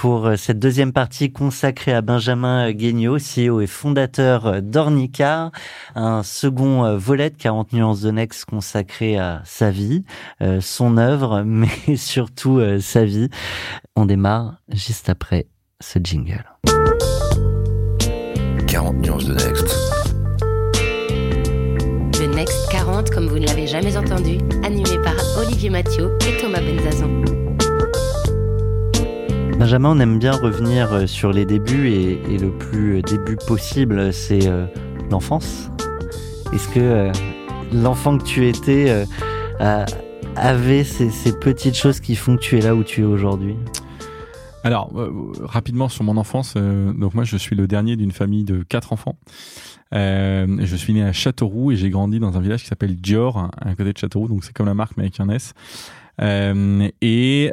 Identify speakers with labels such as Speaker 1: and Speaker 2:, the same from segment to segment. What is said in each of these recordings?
Speaker 1: pour euh, cette deuxième partie consacrée à Benjamin Guignot, CEO et fondateur d'Ornica, un second euh, volet de 40 nuances de Next consacré à sa vie, euh, son œuvre, mais surtout sa vie. On démarre juste après ce jingle.
Speaker 2: 40 nuances de Next.
Speaker 3: Le Next 40, comme vous ne l'avez jamais entendu, animé par Olivier Mathieu et Thomas Benzazon.
Speaker 1: Benjamin, on aime bien revenir euh, sur les débuts et, le plus début possible, c'est euh, l'enfance. Est-ce que euh, l'enfant que tu étais avait ces, petites choses qui font que tu es là où tu es aujourd'hui?
Speaker 4: Alors, rapidement sur mon enfance, donc moi je suis le dernier d'une famille de quatre enfants. je suis né à Châteauroux et j'ai grandi dans un village qui s'appelle Dior, à côté de Châteauroux, donc c'est comme la marque mais avec un S. Euh, euh, et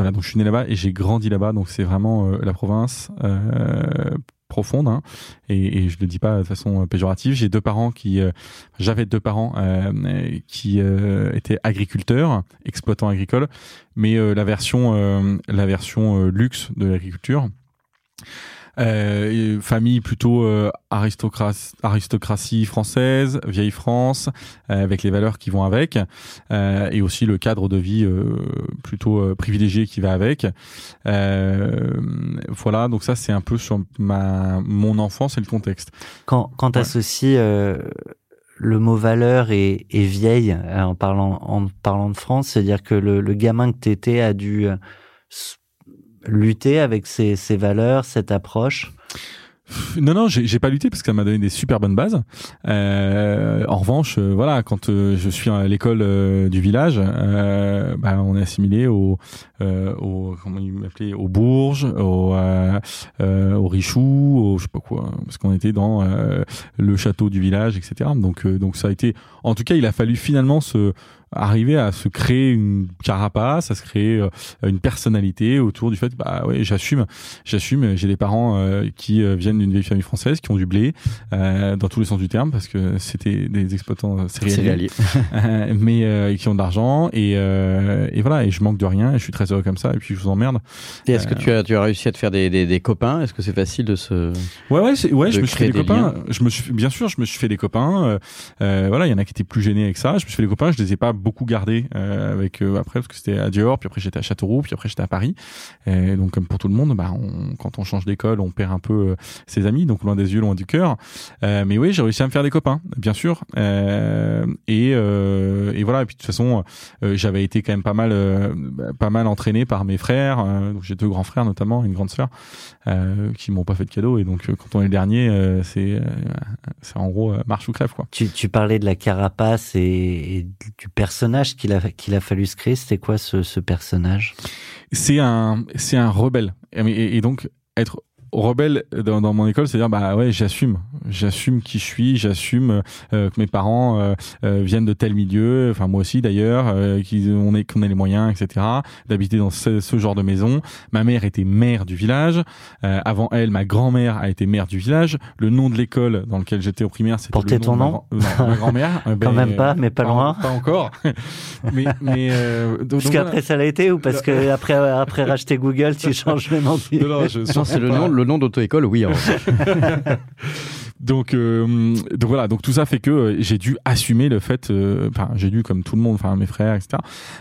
Speaker 4: voilà, donc je suis né là-bas et j'ai grandi là-bas, donc c'est vraiment euh, la province profonde hein, et, et, je le dis pas de façon péjorative. J'ai deux parents qui, j'avais deux parents qui étaient agriculteurs, exploitants agricoles, mais la version, la version luxe de l'agriculture. Euh, famille plutôt euh, aristocratie, aristocratie française, vieille France, euh, avec les valeurs qui vont avec, euh, et aussi le cadre de vie euh, plutôt privilégié qui va avec. voilà, donc ça c'est un peu sur ma mon enfance et le contexte.
Speaker 1: Quand quand ouais. associes le mot valeur et, et vieille en parlant en parlant de France, c'est-à-dire que le, le gamin que t'étais a dû lutter avec ces, ces valeurs, cette approche?
Speaker 4: Non, non, j'ai pas lutté parce que ça m'a donné des super bonnes bases. Euh, en revanche, euh, voilà, quand euh, je suis à l'école euh, du village, bah, on est assimilé au, au comment il m'appelait, au Bourges, au, au Richoux, au je sais pas quoi, parce qu'on était dans le château du village, etc. Donc, donc ça a été, en tout cas, il a fallu finalement se arriver à se créer une carapace, à se créer euh, une personnalité autour du fait, bah ouais, j'assume, j'assume, j'ai des parents euh, qui euh, viennent d'une vieille famille française, qui ont du blé, dans tous les sens du terme, parce que c'était des exploitants céréaliers, mais qui ont de l'argent, et, et voilà, et je manque de rien, et je suis très heureux comme ça, et puis je vous emmerde.
Speaker 5: Et est-ce que tu as, tu as réussi à te faire des, des, des copains? Est-ce que c'est facile de se...
Speaker 4: Ouais, ouais, ouais je me suis fait des, copains. Je me suis, bien sûr, je me suis fait des copains. voilà, il y en a qui étaient plus gênés avec ça. Je me suis fait des copains, je les ai pas beaucoup gardé euh, avec euh, après parce que c'était à Dior, puis après j'étais à Châteauroux, puis après j'étais à Paris. Et donc comme pour tout le monde, bah on, quand on change d'école, on perd un peu euh, ses amis, donc loin des yeux, loin du cœur. Euh, mais oui, j'ai réussi à me faire des copains, bien sûr. Et, et voilà. Et puis de toute façon, j'avais été quand même pas mal, pas mal entraîné par mes frères. donc j'ai deux grands frères notamment, une grande sœur, qui m'ont pas fait de cadeau. Et donc quand on est le dernier, c'est c'est en gros marche ou crève quoi.
Speaker 1: Tu, tu parlais de la carapace et, et du personnage qu'il a, qu'il a fallu se créer, c'était quoi ce, ce personnage?
Speaker 4: C'est un, un rebelle. Et, et, donc, être rebelle dans, dans mon école, c'est-à-dire bah ouais, j'assume, j'assume qui je suis, j'assume euh, que mes parents euh, euh, viennent de tel milieu, enfin moi aussi d'ailleurs, euh, qu'on ait qu'on ait les moyens, etc. D'habiter dans ce, ce, genre de maison. Ma mère était maire du village. Euh, avant elle, ma grand-mère a été maire du village. Le nom de l'école dans lequel j'étais au primaire, c'était
Speaker 1: Portait ton nom.
Speaker 4: Ma, non, ma grand-mère.
Speaker 1: ben, Quand même pas, mais pas, loin.
Speaker 4: Pas encore. mais mais
Speaker 1: donc, parce qu'après voilà. ça l'a été ou parce que après après racheter Google, tu changes le nom.
Speaker 5: Du... Non, non, je, c'est le nom le nom d'auto-école, oui.
Speaker 4: donc, euh, donc voilà, donc tout ça fait que euh, j'ai dû assumer le fait, euh, enfin j'ai dû comme tout le monde, enfin mes frères, etc.,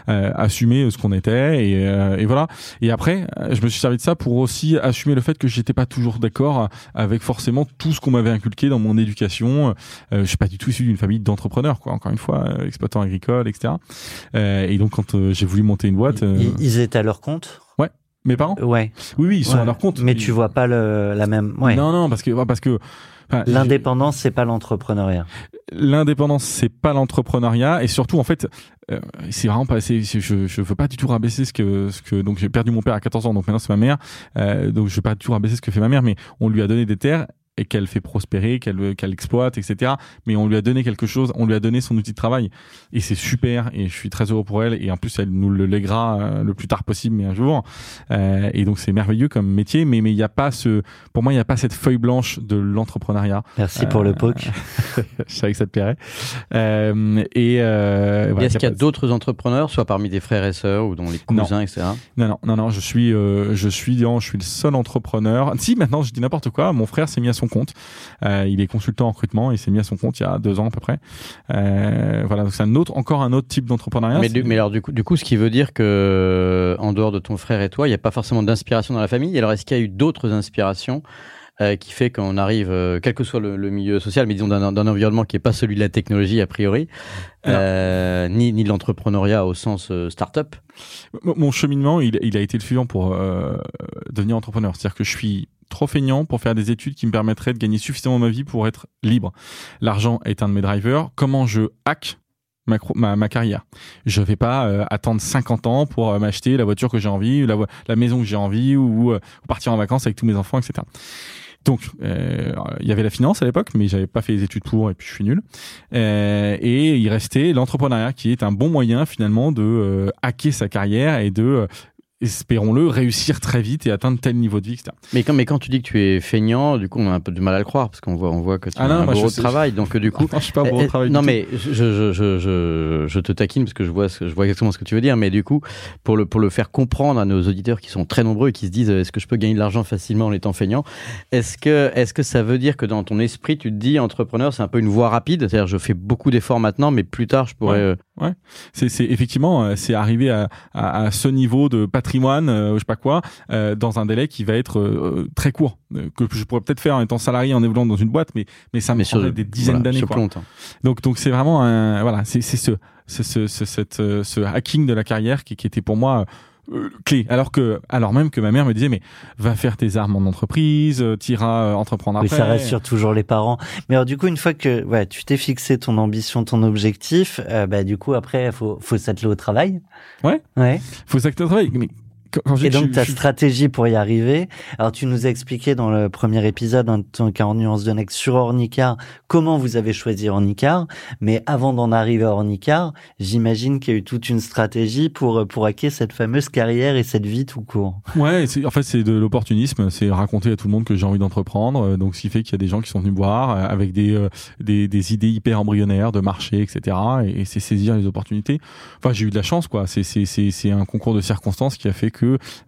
Speaker 4: euh, assumer ce qu'on était et, euh, et, voilà. Et après, je me suis servi de ça pour aussi assumer le fait que j'étais pas toujours d'accord avec forcément tout ce qu'on m'avait inculqué dans mon éducation. je suis pas du tout issu d'une famille d'entrepreneurs, quoi. Encore une fois, exploitant agricole, etc. et donc quand j'ai voulu monter une boîte,
Speaker 1: ils, ils étaient à leur compte?
Speaker 4: Mes parents
Speaker 1: Ouais.
Speaker 4: Oui, oui, ils sont
Speaker 1: ouais.
Speaker 4: à leur compte.
Speaker 1: Mais ils... tu vois pas le, la même. Ouais.
Speaker 4: Non, non, parce que parce que Enfin,
Speaker 1: L'indépendance, c'est pas l'entrepreneuriat.
Speaker 4: l'indépendance c'est pas l'entrepreneuriat et surtout en fait euh, c'est vraiment pas je, je veux pas du tout rabaisser ce que ce que donc j'ai perdu mon père à 14 ans donc maintenant c'est ma mère euh, donc je veux pas du tout rabaisser ce que fait ma mère mais on lui a donné des terres et qu'elle fait prospérer, qu'elle qu'elle exploite, etc. Mais on lui a donné quelque chose, on lui a donné son outil de travail et c'est super et je suis très heureux pour elle et en plus elle nous le lèguera euh, le plus tard possible mais un jour euh, et donc c'est merveilleux comme métier mais mais il y a pas ce pour moi il y a pas cette feuille blanche de l'entrepreneuriat.
Speaker 1: Merci pour le poke.
Speaker 4: je savais que ça te plairait. Euh, et euh, voilà,
Speaker 5: Est-ce qu'il y a d'autres entrepreneurs, soit parmi des frères et sœurs ou dans les cousins, etc.
Speaker 4: Non, non, non, non, je suis, euh, je suis, non, je suis le seul entrepreneur. Si, maintenant, je dis n'importe quoi. Mon frère s'est mis à son compte. Euh, il est consultant en recrutement. Il s'est mis à son compte il y a deux ans à peu près. Euh, voilà, donc c'est un autre, encore un autre type d'entrepreneuriat.
Speaker 5: Mais,
Speaker 4: C'est-
Speaker 5: du- mais alors du coup, du coup, ce qui veut dire que en dehors de ton frère et toi, il n'y a pas forcément d'inspiration dans la famille. Alors est-ce qu'il y a eu d'autres inspirations euh, qui fait qu'on arrive, euh, quel que soit le, le milieu social, mais disons d'un d'un environnement qui n'est pas celui de la technologie a priori, euh, ni, ni de l'entrepreneuriat au sens euh, start-up?
Speaker 4: Mon- cheminement, il, il a été le suivant pour euh, devenir entrepreneur. C'est-à-dire que je suis trop feignant pour faire des études qui me permettraient de gagner suffisamment ma vie pour être libre. L'argent est un de mes drivers. Comment je hack ma, ma, carrière? Je vais pas euh, attendre 50 ans pour euh, m'acheter la voiture que j'ai envie, la, la maison que j'ai envie ou, euh, ou partir en vacances avec tous mes enfants, etc. Donc, il y avait la finance à l'époque, mais j'avais pas fait les études pour, et puis je suis nul. Et il restait l'entrepreneuriat, qui est un bon moyen finalement de hacker sa carrière et de, espérons-le, réussir très vite et atteindre tel niveau de vie, etc.
Speaker 5: Mais quand, mais quand tu dis que tu es feignant, du coup, on a un peu de mal à le croire parce qu'on voit, on voit que tu
Speaker 4: Ah
Speaker 5: as
Speaker 4: non,
Speaker 5: un gros travail. Donc, euh, du coup,
Speaker 4: Non, je suis pas bon
Speaker 5: Eh,
Speaker 4: au travail.
Speaker 5: non mais je, je, je, je, je te taquine parce que je vois, ce- je vois exactement ce que tu veux dire, mais du coup, pour le, pour le faire comprendre à nos auditeurs qui sont très nombreux et qui se disent euh, est-ce que je peux gagner de l'argent facilement en étant feignant, est-ce que, est-ce que ça veut dire que dans ton esprit, tu te dis entrepreneur, c'est un peu une voie rapide, c'est-à-dire je fais beaucoup d'efforts maintenant, mais plus tard, je pourrais.
Speaker 4: Ouais.
Speaker 5: Euh,
Speaker 4: c'est, c'est effectivement, euh, c'est arriver à, à, à ce niveau de patrimoine, euh, je sais pas quoi, euh, dans un délai qui va être euh, très court, euh, que je pourrais peut-être faire en étant salarié en évoluant dans une boîte, mais mais ça me
Speaker 5: mais sur
Speaker 4: prendrait des dizaines
Speaker 5: voilà,
Speaker 4: d'années.
Speaker 5: sur
Speaker 4: quoi.
Speaker 5: plus longtemps.
Speaker 4: Donc donc c'est vraiment un voilà, c'est c'est ce ce ce ce, cette, euh, ce hacking de la carrière qui, qui était pour moi euh, clé. Alors que alors même que ma mère me disait mais va faire tes armes en entreprise, euh, t'iras euh, entreprendre après.
Speaker 1: ça rassure toujours les parents. Mais alors, du coup, une fois que ouais, tu t'es fixé ton ambition, ton objectif, euh, bah, du coup, après, faut, faut s'atteler au travail.
Speaker 4: Ouais.
Speaker 1: Ouais.
Speaker 4: Faut tu travailles. Mais quand,
Speaker 1: Et donc, ta
Speaker 4: je-
Speaker 1: stratégie pour y arriver. Alors, tu nous as expliqué dans le premier épisode, dans ton 40 nuances de Next sur Ornicar, comment vous avez choisi Ornicar. Mais avant d'en arriver à Ornicar, j'imagine qu'il y a eu toute une stratégie pour, pour hacker cette fameuse carrière et cette vie tout court.
Speaker 4: Ouais, c'est, en fait, c'est de l'opportunisme. C'est raconter à tout le monde que j'ai envie d'entreprendre. Euh, Donc, ce qui fait qu'il y a des gens qui sont venus me voir euh, avec des, euh, des, des idées hyper embryonnaires de marché, etc. Et, et c'est saisir les opportunités. Enfin, j'ai eu de la chance, quoi. C'est, c'est, c'est, c'est un concours de circonstances qui a fait que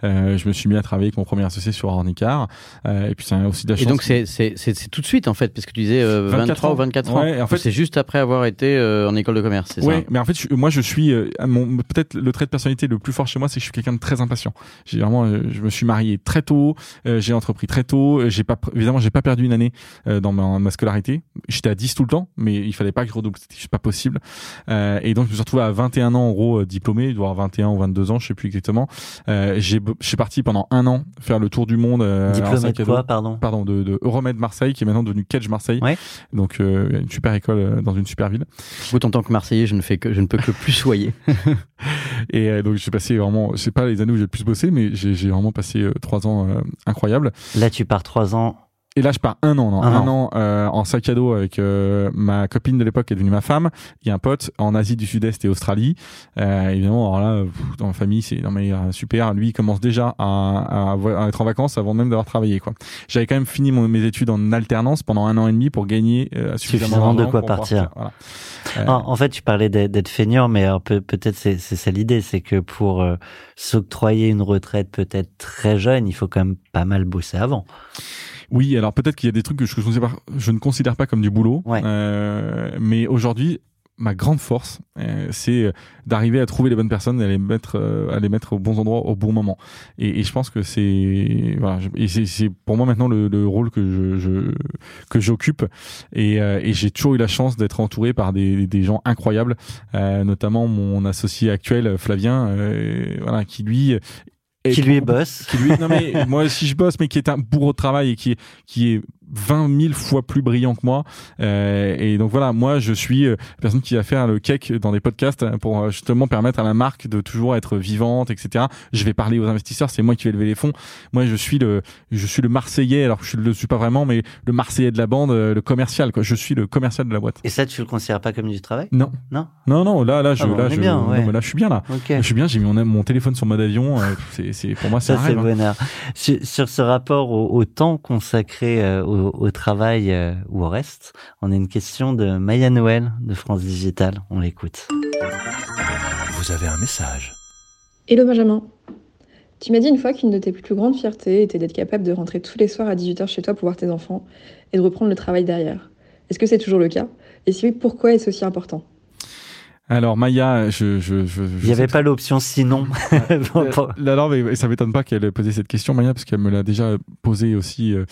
Speaker 4: euh, je me suis mis à travailler avec mon premier associé sur Ornicar. Euh, et puis, c'est aussi de la chance.
Speaker 5: Et donc, c'est, c'est, c'est, c'est tout de suite, en fait, parce que tu disais euh,
Speaker 4: 24
Speaker 5: 23
Speaker 4: ans.
Speaker 5: ou 24 ans.
Speaker 4: Ouais, en fait-
Speaker 5: c'est juste après avoir été euh, en école de commerce, c'est
Speaker 4: Ouais,
Speaker 5: ça?
Speaker 4: mais en fait, je- moi, je suis euh, mon peut-être le trait de personnalité le plus fort chez moi, c'est que je suis quelqu'un de très impatient. J'ai vraiment, euh, je me suis marié très tôt, euh, j'ai entrepris très tôt, euh, j'ai pas évidemment, j'ai pas perdu une année euh, dans ma, ma scolarité. J'étais à 10 tout le temps, mais il fallait pas que je redouble, c'était pas possible. Euh, et donc, je me suis retrouvé à 21 ans en gros euh, diplômé, il doit avoir 21 ou 22 ans, je sais plus exactement. Euh, j'ai, je suis parti pendant un an faire le tour du monde. Euh, dos
Speaker 1: quoi, pardon
Speaker 4: pardon, de, de Euromed Marseille, qui est maintenant devenu Kedge Marseille.
Speaker 1: Ouais.
Speaker 4: Donc, euh, une super école euh, dans une super ville.
Speaker 5: Écoute, en tant que Marseillais, je ne, fais que, je ne peux que plus soyer.
Speaker 4: Et euh, donc, j'ai passé vraiment, c'est pas les années où j'ai le plus bossé, mais j'ai j'ai vraiment passé trois ans incroyables.
Speaker 1: Là, tu pars trois ans.
Speaker 4: Et là, je pars un an, non,
Speaker 1: Un
Speaker 4: un, an, euh, en sac à dos avec euh, ma copine de l'époque qui est devenue ma femme. Il y a un pote en Asie du Sud-Est et Australie. Euh, évidemment, alors là, pff, dans la famille, c'est non mais euh, super. Lui, il commence déjà à, à, à être en vacances avant même d'avoir travaillé. quoi. J'avais quand même fini mon, mes études en alternance pendant un an et demi pour gagner euh, suffisamment,
Speaker 1: Suffisamment de quoi partir.
Speaker 4: voilà. Euh,
Speaker 1: En, en fait, tu parlais d'être feignant, mais peut-être c'est c'est ça l'idée, c'est que pour euh, s'octroyer une retraite peut-être très jeune, il faut quand même pas mal bosser avant.
Speaker 4: Oui, alors peut-être qu'il y a des trucs que je, ne considère pas- je ne considère pas comme du boulot,
Speaker 1: Ouais.
Speaker 4: Euh, mais aujourd'hui, ma grande force, euh, c'est d'arriver à trouver les bonnes personnes, et à les mettre, euh, à les mettre aux bons endroits au bon moment. Et, et je pense que c'est, voilà, et c'est, pour moi maintenant le, le rôle que je, je que j'occupe. Et, euh, et j'ai toujours eu la chance d'être entouré par des, des gens incroyables, euh, notamment mon associé actuel Flavien, euh, voilà, qui lui Et
Speaker 1: qui lui est boss.
Speaker 4: Qui lui, non mais moi si je bosse, mais qui est un bourreau de travail et qui est, qui est 20 000 fois plus brillant que moi. Euh, et donc voilà, moi je suis euh, la personne qui va faire le cake dans des podcasts pour euh, justement permettre à la marque de toujours être vivante, etc. Je vais parler aux investisseurs, c'est moi qui vais lever les fonds. Moi je suis le, je suis le Marseillais, alors je le suis pas vraiment, mais le Marseillais de la bande, euh, le commercial. Quoi. Je suis le commercial de la boîte.
Speaker 1: Et ça, tu le considères pas comme du travail?
Speaker 4: Non,
Speaker 1: Non?
Speaker 4: non, non. Là, là, je,
Speaker 1: Ah bon,
Speaker 4: là, je,
Speaker 1: bien,
Speaker 4: non,
Speaker 1: ouais.
Speaker 4: mais là, je suis bien là. Je suis bien. J'ai mis mon, mon téléphone sur mode avion. euh, c'est, c'est pour moi, c'est
Speaker 1: Ça,
Speaker 4: hein.
Speaker 1: bonheur. Sur, sur ce rapport au, au temps consacré euh, au, au travail euh, ou au reste, on a une question de Maya Noël de France Digital. On l'écoute.
Speaker 2: Vous avez un message.
Speaker 6: Hello Benjamin. Tu m'as dit une fois qu'une de tes plus grandes fiertés était d'être capable de rentrer tous les soirs à 18h chez toi pour voir tes enfants et de reprendre le travail derrière. Est-ce que c'est toujours le cas? Et si oui, pourquoi est-ce aussi important?
Speaker 4: Alors Maya, je, je, je,
Speaker 1: Il n'y avait pas l'option sinon.
Speaker 4: Mais ça m'étonne pas qu'elle ait posé cette question, Maya, parce qu'elle me l'a déjà posée aussi euh,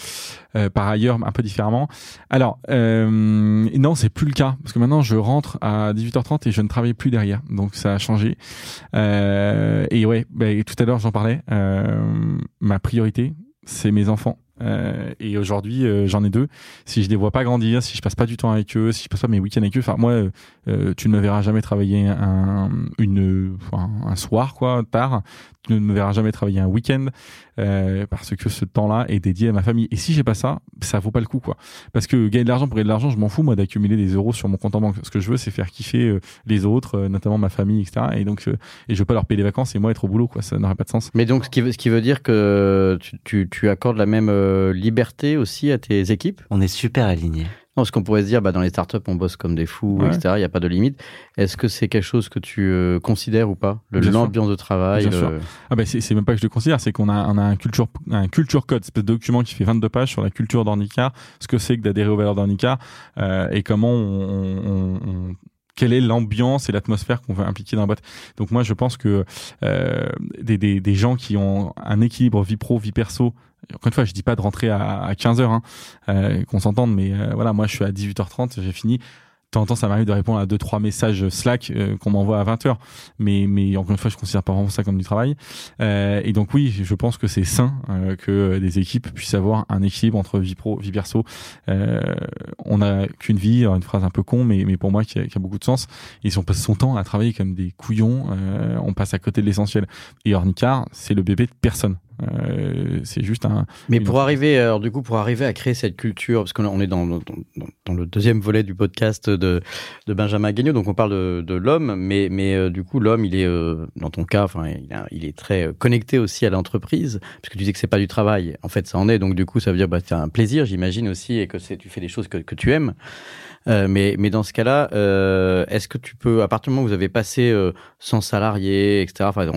Speaker 4: euh, par ailleurs, un peu différemment. Alors, euh, non, c'est plus le cas, parce que maintenant je rentre à 18h30 et je ne travaille plus derrière, donc ça a changé. Euh, et ouais, bah, tout à l'heure j'en parlais. euh, ma priorité, c'est mes enfants. Euh, et aujourd'hui, euh, j'en ai deux. Si je les vois pas grandir, si je passe pas du temps avec eux, si je passe pas mes week-ends avec eux, enfin moi, euh, euh, tu ne me verras jamais travailler un, une, un soir quoi tard. Tu ne me verras jamais travailler un week-end euh, parce que ce temps-là est dédié à ma famille. Et si j'ai pas ça, ça vaut pas le coup quoi. Parce que gagner de l'argent pour gagner de l'argent, je m'en fous moi d'accumuler des euros sur mon compte en banque. Ce que je veux, c'est faire kiffer euh, les autres, euh, notamment ma famille, etc. Et donc, euh, et je veux pas leur payer des vacances et moi être au boulot quoi. Ça n'aurait pas de sens.
Speaker 5: Mais donc, ce qui veut, ce qui veut dire que tu, tu, tu accordes la même euh, liberté aussi à tes équipes?
Speaker 1: On est super alignés.
Speaker 5: Parce qu'on pourrait se dire, bah, dans les startups, on bosse comme des fous,
Speaker 4: Ouais.
Speaker 5: etc. Il n'y a pas de limite. Est-ce que c'est quelque chose que tu euh, considères ou pas? L'ambiance de travail
Speaker 4: Bien
Speaker 5: le-
Speaker 4: sûr. Ah ben c'est même pas que je le considère, c'est qu'on a, on a un culture un culture code, espèce de document qui fait 22 pages sur la culture d'Ornicar, ce que c'est que d'adhérer aux valeurs d'Ornicar euh, et comment on- quelle est l'ambiance et l'atmosphère qu'on veut impliquer dans la boîte. Donc moi je pense que euh, des, des, des gens qui ont un équilibre vie pro vie perso encore une fois, je dis pas de rentrer à, à 15 heures, hein, euh, qu'on s'entende, mais euh, voilà, moi je suis à 18h30, j'ai fini. Temps en temps, ça m'arrive de répondre à deux trois messages Slack euh, qu'on m'envoie à 20 heures, mais mais encore une fois, je considère pas vraiment ça comme du travail. Euh, et donc oui, je pense que c'est sain euh, que des équipes puissent avoir un équilibre entre vie pro, vie perso. Euh, on n'a qu'une vie, une phrase un peu con, mais mais pour moi qui a, beaucoup de sens. Et si on passe son temps à travailler comme des couillons, euh, on passe à côté de l'essentiel. Et Ornicar, c'est le bébé de personne. Euh, c'est juste un.
Speaker 5: Mais pour arriver, alors du coup, pour arriver à créer cette culture, parce qu'on on est dans, dans, dans- dans le deuxième volet du podcast de, de Benjamin Guignot, donc on parle de, de l'homme, mais, mais euh, du coup, l'homme, il est, euh, dans ton cas, enfin, il, est très euh, connecté aussi à l'entreprise, parce que tu dis que c'est pas du travail. En fait, ça en est, donc du coup, ça veut dire, bah, c'est un plaisir, j'imagine aussi, et que tu fais des choses que, que tu aimes. Euh, mais, mais dans ce cas-là, euh, est-ce que tu peux, à partir du moment où vous avez passé euh, sans salarié, etc., enfin,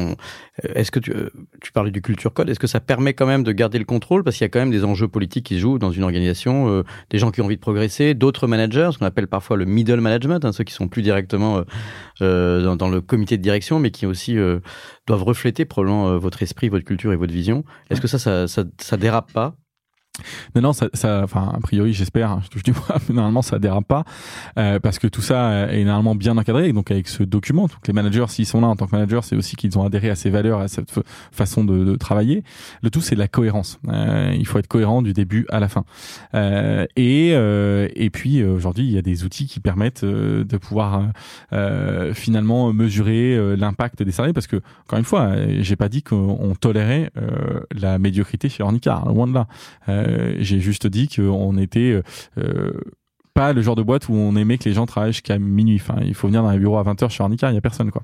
Speaker 5: est-ce que tu, euh, tu parlais du culture code, est-ce que ça permet quand même de garder le contrôle? Parce qu'il y a quand même des enjeux politiques qui se jouent dans une organisation, euh, des gens qui ont envie de progresser, d'autres managers, ce qu'on appelle parfois le middle management, hein, ceux qui sont plus directement dans, dans le comité de direction, mais qui aussi euh, doivent refléter probablement votre esprit, votre culture et votre vision. Est-ce que ça, ça, ça, ça dérape pas?
Speaker 4: Non, non, ça, ça, enfin, a priori, j'espère, hein, je touche du bois, mais normalement, ça dérape pas, euh, parce que tout ça euh, est normalement bien encadré. Donc, avec ce document, donc les managers, s'ils sont là en tant que managers, c'est aussi qu'ils ont adhéré à ces valeurs, à cette fa- façon de, de travailler. Le tout, c'est de la cohérence. Euh, il faut être cohérent du début à la fin. Euh, et, euh, et puis, euh, aujourd'hui, il y a des outils qui permettent de pouvoir finalement mesurer l'impact des salariés, parce que, encore une fois, j'ai pas dit qu'on tolérait la médiocrité chez Ornicar, loin de là. Euh, j'ai juste dit qu'on était euh, euh, pas le genre de boîte où on aimait que les gens travaillent jusqu'à minuit. Enfin, il faut venir dans un bureau à 20h chez Ornicar, il y a personne quoi.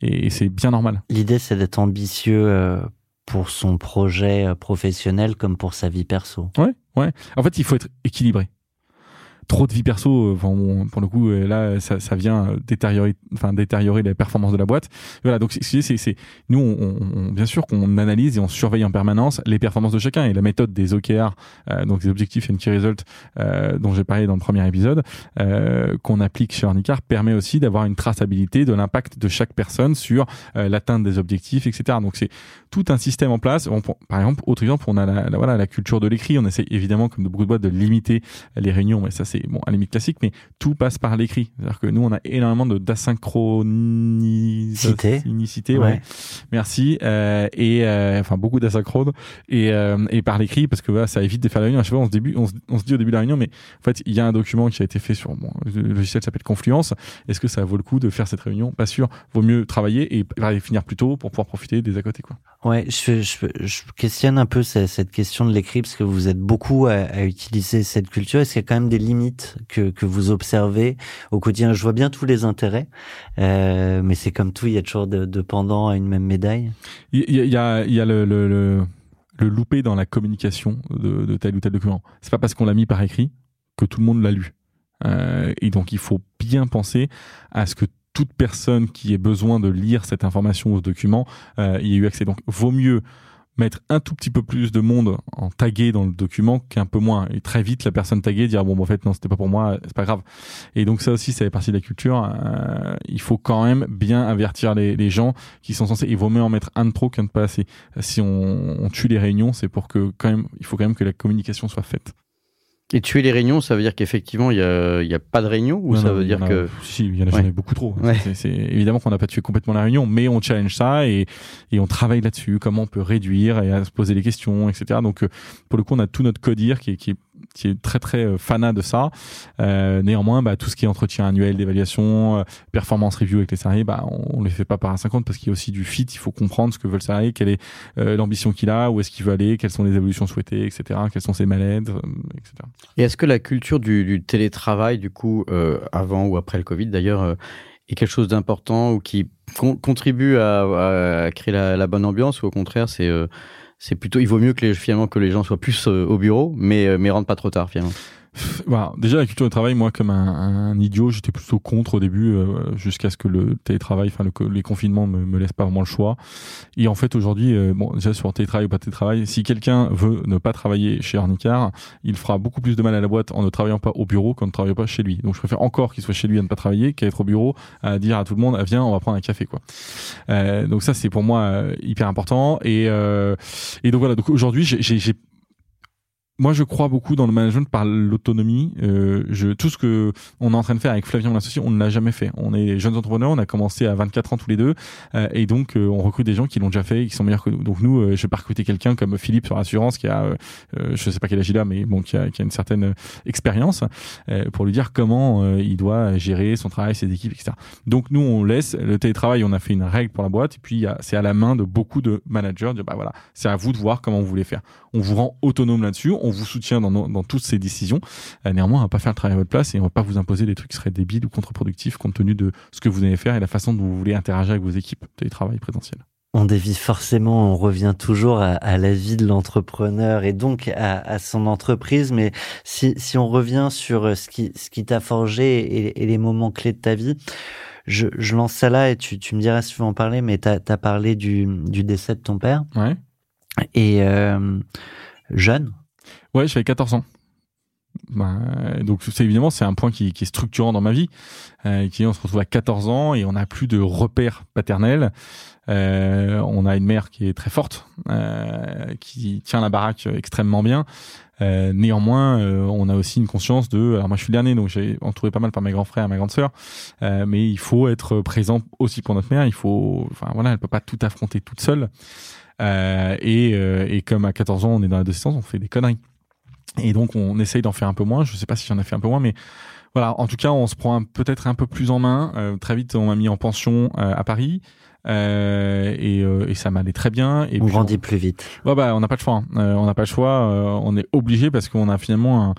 Speaker 4: Et, c'est bien normal.
Speaker 1: L'idée, c'est d'être ambitieux pour son projet professionnel comme pour sa vie perso.
Speaker 4: Ouais, ouais. En fait, il faut être équilibré. Trop de vie perso, euh, enfin, on- pour le coup, euh, là, ça, ça vient euh, détériorer, enfin, détériorer la performance de la boîte. Voilà, donc c'est, c'est, nous, on, on- bien sûr qu'on analyse et on surveille en permanence les performances de chacun. Et la méthode des OKR, euh, donc des objectifs and key results, euh, dont j'ai parlé dans le premier épisode, euh, qu'on applique chez Ornicar, permet aussi d'avoir une traçabilité de l'impact de chaque personne sur l'atteinte des objectifs, etc. Donc c'est tout un système en place. Par exemple, autre exemple, on a la, la- voilà la culture de l'écrit. On essaie évidemment, comme de beaucoup de boîtes, de limiter les réunions, mais ça c'est bon à la limite classique, mais tout passe par l'écrit. C'est-à-dire que nous, on a énormément de d'asynchronicité. Ouais. Merci. Euh, et euh, enfin beaucoup d'asynchrone et, euh, et par l'écrit parce que voilà, ça évite de faire la réunion. À chaque fois, on se, début, on, se, on se dit au début de la réunion, mais en fait, il y a un document qui a été fait sur bon, le logiciel s'appelle Confluence. Est-ce que ça vaut le coup de faire cette réunion? Pas sûr. Vaut mieux travailler et finir plus tôt pour pouvoir profiter des à côté, quoi.
Speaker 1: Ouais, je, je, je questionne un peu cette, cette question de l'écrit parce que vous êtes beaucoup à, à utiliser cette culture. Est-ce qu'il y a quand même des limites que, vous observez au quotidien Je vois bien tous les intérêts, euh, mais c'est comme tout, il y a toujours de, pendant à une même médaille.
Speaker 4: Il y, a, le, le, loupé dans la communication de, de tel ou tel document. C'est pas parce qu'on l'a mis par écrit que tout le monde l'a lu. Euh, et donc il faut bien penser à ce que toute personne qui ait besoin de lire cette information ou ce document euh, y ait eu accès. Donc, vaut mieux mettre un tout petit peu plus de monde en tagué dans le document qu'un peu moins. Et très vite, la personne taguée dire bon, en fait, non, c'était pas pour moi, c'est pas grave. Et donc ça aussi, ça fait partie de la culture. Euh, il faut quand même bien avertir les, les, gens qui sont censés. Il vaut mieux en mettre un de trop qu'un de pas assez. Si on, on tue les réunions, c'est pour que quand même, il faut quand même que la communication soit faite.
Speaker 5: Et tuer les réunions, ça veut dire qu'effectivement, il n'y a, y a pas de réunion ou
Speaker 4: Non,
Speaker 5: ça
Speaker 4: non,
Speaker 5: veut dire
Speaker 4: a-
Speaker 5: que.
Speaker 4: si il y en a
Speaker 5: Ouais.
Speaker 4: jamais beaucoup trop
Speaker 5: Ouais.
Speaker 4: Évidemment qu'on n'a pas tué complètement la réunion mais on challenge ça et, et on travaille là-dessus comment on peut réduire et à se poser les questions etc donc euh, pour le coup on a tout notre codir qui est, qui est qui est très très euh, fanat de ça. Euh, néanmoins bah, tout ce qui est entretien annuel d'évaluation euh, performance review avec les salariés bah, on, on les fait pas par un 50 parce qu'il y a aussi du fit. Il faut comprendre ce que veut le salarié quelle est l'ambition qu'il a où est-ce qu'il veut aller quelles sont les évolutions souhaitées etc quels sont ses euh, etc
Speaker 5: Et est-ce que la culture du, télétravail, du coup, avant ou après le Covid d'ailleurs, est quelque chose d'important ou qui con- contribue à, créer la, bonne ambiance ou au contraire, c'est c'est plutôt, il vaut mieux que les, finalement que les gens soient plus euh, au bureau, mais euh, mais rentrent pas trop tard finalement.
Speaker 4: Voilà. Déjà, la culture du travail, moi, comme un, un idiot, j'étais plutôt contre au début, euh, jusqu'à ce que le télétravail, enfin, le les confinements me, me laissent pas vraiment le choix. Et en fait, aujourd'hui, euh, bon, déjà sur télétravail ou pas télétravail, si quelqu'un veut ne pas travailler chez Ornicar, il fera beaucoup plus de mal à la boîte en ne travaillant pas au bureau qu'en ne travaillant pas chez lui. Donc, je préfère encore qu'il soit chez lui à ne pas travailler qu'à être au bureau à dire à tout le monde, ah, viens, on va prendre un café, quoi. Euh, donc ça, c'est pour moi euh, hyper important. Et, euh, et donc voilà. Donc aujourd'hui, j'ai moi, je crois beaucoup dans le management par l'autonomie. Euh, je, tout ce que on est en train de faire avec Flavien, mon associé, on ne l'a jamais fait. On est jeunes entrepreneurs, on a commencé à 24 ans tous les deux, euh, et donc euh, on recrute des gens qui l'ont déjà fait, qui sont meilleurs que nous. Donc nous, euh, je vais pas recruter quelqu'un comme Philippe sur l'assurance qui a, euh, euh, je sais pas quel âge il a, mais bon, qui a, qui a une certaine expérience pour lui dire comment il doit gérer son travail, ses équipes, etc. Donc nous, on laisse le télétravail. On a fait une règle pour la boîte, et puis c'est à la main de beaucoup de managers. De bah voilà, c'est à vous de voir comment vous voulez faire. On vous rend autonome là-dessus, on vous soutient dans, dans toutes ces décisions. Euh, néanmoins, on va pas faire le travail à votre place et on va pas vous imposer des trucs qui seraient débiles ou contre-productifs compte tenu de ce que vous allez faire et la façon dont vous voulez interagir avec vos équipes télétravail présentiel.
Speaker 1: On dévie forcément, on revient toujours à, à la vie de l'entrepreneur et donc à, à son entreprise. Mais si, si on revient sur euh, ce qui, ce qui t'a forgé et, et les moments clés de ta vie, je, je lance ça là et tu, tu me diras si tu veux en parler, mais tu as, parlé du, du décès de ton père
Speaker 4: Ouais.
Speaker 1: et euh, jeune.
Speaker 4: Ouais, j'avais 14 ans. Bah, donc c'est évidemment c'est un point qui, est structurant dans ma vie euh, qui on se retrouve à 14 ans et on n'a plus de repères paternels. Euh, on a une mère qui est très forte euh, qui tient la baraque extrêmement bien. Néanmoins on a aussi une conscience de alors moi je suis le dernier donc j'ai entouré pas mal par mes grands frères et ma grande sœur mais il faut être présent aussi pour notre mère. Il faut enfin voilà elle peut pas tout affronter toute seule. Et, et comme à 14 ans on est dans l'adolescence on fait des conneries et donc on essaye d'en faire un peu moins. Je sais pas si j'en ai fait un peu moins, mais voilà. En tout cas, on se prend peut-être un peu plus en main. Euh, très vite, on m'a mis en pension euh, à Paris. Euh, et, euh, et ça m'allait très bien. Et
Speaker 1: on
Speaker 4: puis,
Speaker 1: grandit plus vite.
Speaker 4: Ouais, bah, on n'a pas le choix. hein. Euh, on n'a pas le choix. euh, on est obligé parce qu'on a finalement un,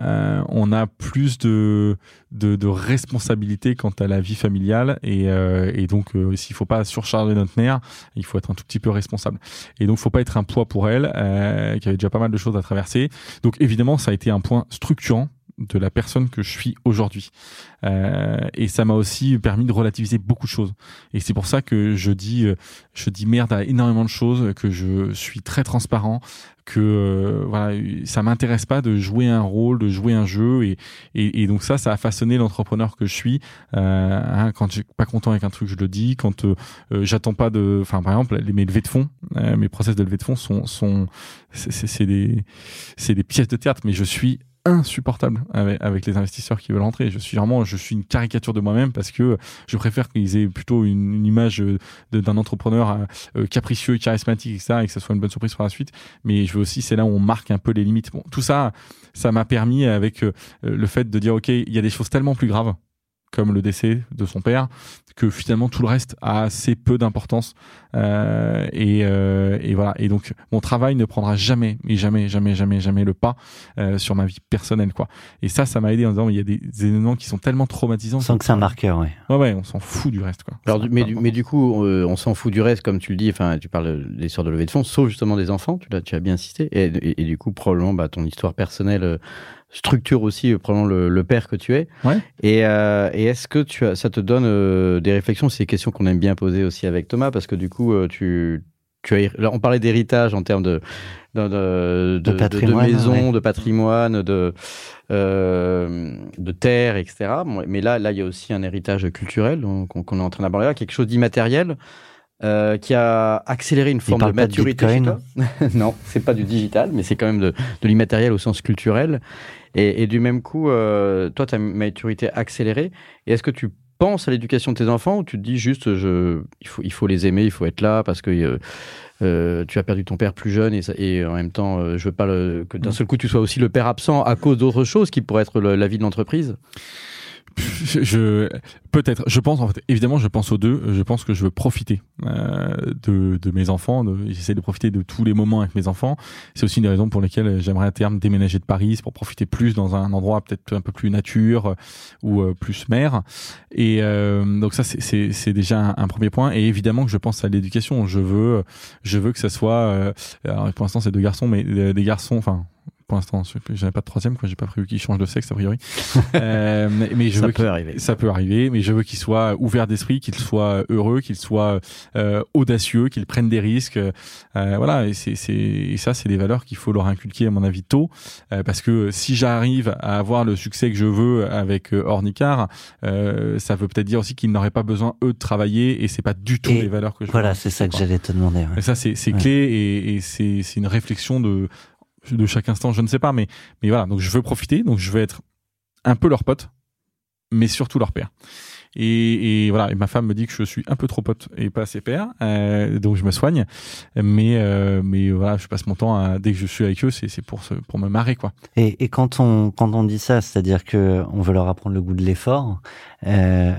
Speaker 4: euh, on a plus de, de, de responsabilité quant à la vie familiale et, euh, et donc euh, s'il faut pas surcharger notre mère, il faut être un tout petit peu responsable. Et donc faut pas être un poids pour elle, euh, qui avait déjà pas mal de choses à traverser. Donc évidemment ça a été un point structurant de la personne que je suis aujourd'hui. Euh, et ça m'a aussi permis de relativiser beaucoup de choses. Et c'est pour ça que je dis, euh, je dis merde à énormément de choses, que je suis très transparent, que euh, voilà, ça m'intéresse pas de jouer un rôle, de jouer un jeu. Et, et, et donc ça, ça a façonné l'entrepreneur que je suis. Euh, hein, quand j'ai pas content avec un truc, je le dis. Quand euh, euh, j'attends pas de, enfin par exemple, les, mes levées de fonds, euh, mes process de levée de fonds sont, sont, c'est des, c'est des pièces de théâtre, mais je suis insupportable avec, avec les investisseurs qui veulent rentrer. Je suis vraiment, je suis une caricature de moi-même parce que je préfère qu'ils aient plutôt une, une image de- d'un entrepreneur euh, capricieux, charismatique, etc., et que ça soit une bonne surprise pour la suite. Mais je veux aussi, c'est là où on marque un peu les limites. Bon, tout ça, ça m'a permis avec euh, le fait de dire, ok, il y a des choses tellement plus graves comme le décès de son père, que finalement tout le reste a assez peu d'importance. Euh, et, euh, et voilà. Et donc mon travail ne prendra jamais, mais jamais, jamais, jamais, jamais le pas euh, sur ma vie personnelle, quoi. Et ça, ça m'a aidé en disant, il y a des, des événements qui sont tellement traumatisants.
Speaker 1: Sans que c'est un marqueur, ouais.
Speaker 4: Ouais, ouais, on s'en fout du reste, quoi.
Speaker 5: Alors, du- mais, du, mais du coup, euh, on s'en fout du reste, comme tu le dis. Enfin, tu parles des histoires de levée de fonds, sauf justement des enfants. Tu l'as, tu as bien insisté. Et, et- et du coup, probablement, bah, ton histoire personnelle euh, structure aussi euh, probablement le, le père que tu es.
Speaker 4: Ouais.
Speaker 5: Et, euh, et est-ce que tu as, ça te donne euh, des réflexions? C'est des questions qu'on aime bien poser aussi avec Thomas, parce que du coup, tu, tu as, là, on parlait d'héritage en termes de de, de,
Speaker 1: De patrimoine,
Speaker 5: de maison,
Speaker 1: ouais.
Speaker 5: de patrimoine, de euh, de terre, etc. Mais là, là, il y a aussi un héritage culturel qu'on est en train d'aborder là, quelque chose d'immatériel. Euh, qui a accéléré une forme de
Speaker 1: de
Speaker 5: maturité toi. non, c'est pas du digital, mais c'est quand même de, de l'immatériel au sens culturel. Et, et du même coup, euh, toi, ta maturité accélérée. Et est-ce que tu penses à l'éducation de tes enfants ou tu te dis juste, je, il, faut, il faut les aimer, il faut être là parce que euh, euh, tu as perdu ton père plus jeune et, en même temps, euh, je veux pas le- que d'un seul coup tu sois aussi le père absent à cause d'autres choses qui pourraient être le- la vie de l'entreprise?
Speaker 4: Je, peut-être. Je pense en fait évidemment je pense aux deux. Je pense que je veux profiter euh, de, de mes enfants j'essaie de profiter de tous les moments avec mes enfants. C'est aussi une des raisons pour lesquelles j'aimerais à terme déménager de Paris pour profiter plus dans un endroit peut-être un peu plus nature euh, ou euh, plus mer. Et euh, donc ça c'est- déjà un, un premier point. Et évidemment que je pense à l'éducation. Je veux je veux que ça soit euh, alors pour l'instant c'est deux garçons mais euh, des garçons enfin pour l'instant, j'avais pas de troisième, quoi. J'ai pas prévu qu'ils changent de sexe a priori. Euh, mais, mais je
Speaker 5: Ça
Speaker 4: veux
Speaker 5: peut arriver.
Speaker 4: Ça peut arriver, mais je veux qu'ils soient ouverts d'esprit, qu'ils soient heureux, qu'ils soient euh, audacieux, qu'ils prennent des risques. Euh, voilà, et, c'est, c'est, et ça, c'est des valeurs qu'il faut leur inculquer, à mon avis, tôt. Euh, parce que si j'arrive à avoir le succès que je veux avec euh, Ornicar, euh, ça veut peut-être dire aussi qu'ils n'auraient pas besoin, eux, de travailler, et c'est pas du tout
Speaker 1: Et
Speaker 4: les valeurs que je
Speaker 1: Voilà, c'est ça que j'allais te demander. ouais.
Speaker 4: Et ça, c'est, c'est
Speaker 1: Ouais.
Speaker 4: clé et, et c'est, c'est une réflexion de, de chaque instant, je ne sais pas, mais, mais voilà. Donc, je veux profiter, donc je veux être un peu leur pote, mais surtout leur père. Et, et voilà, et ma femme me dit que je suis un peu trop pote et pas assez père, euh, donc je me soigne. Mais, euh, mais voilà, je passe mon temps à, dès que je suis avec eux, c'est, c'est pour, se, pour me marrer, quoi.
Speaker 1: Et, et quand on quand on dit ça, c'est-à-dire que on veut leur apprendre le goût de l'effort. Euh,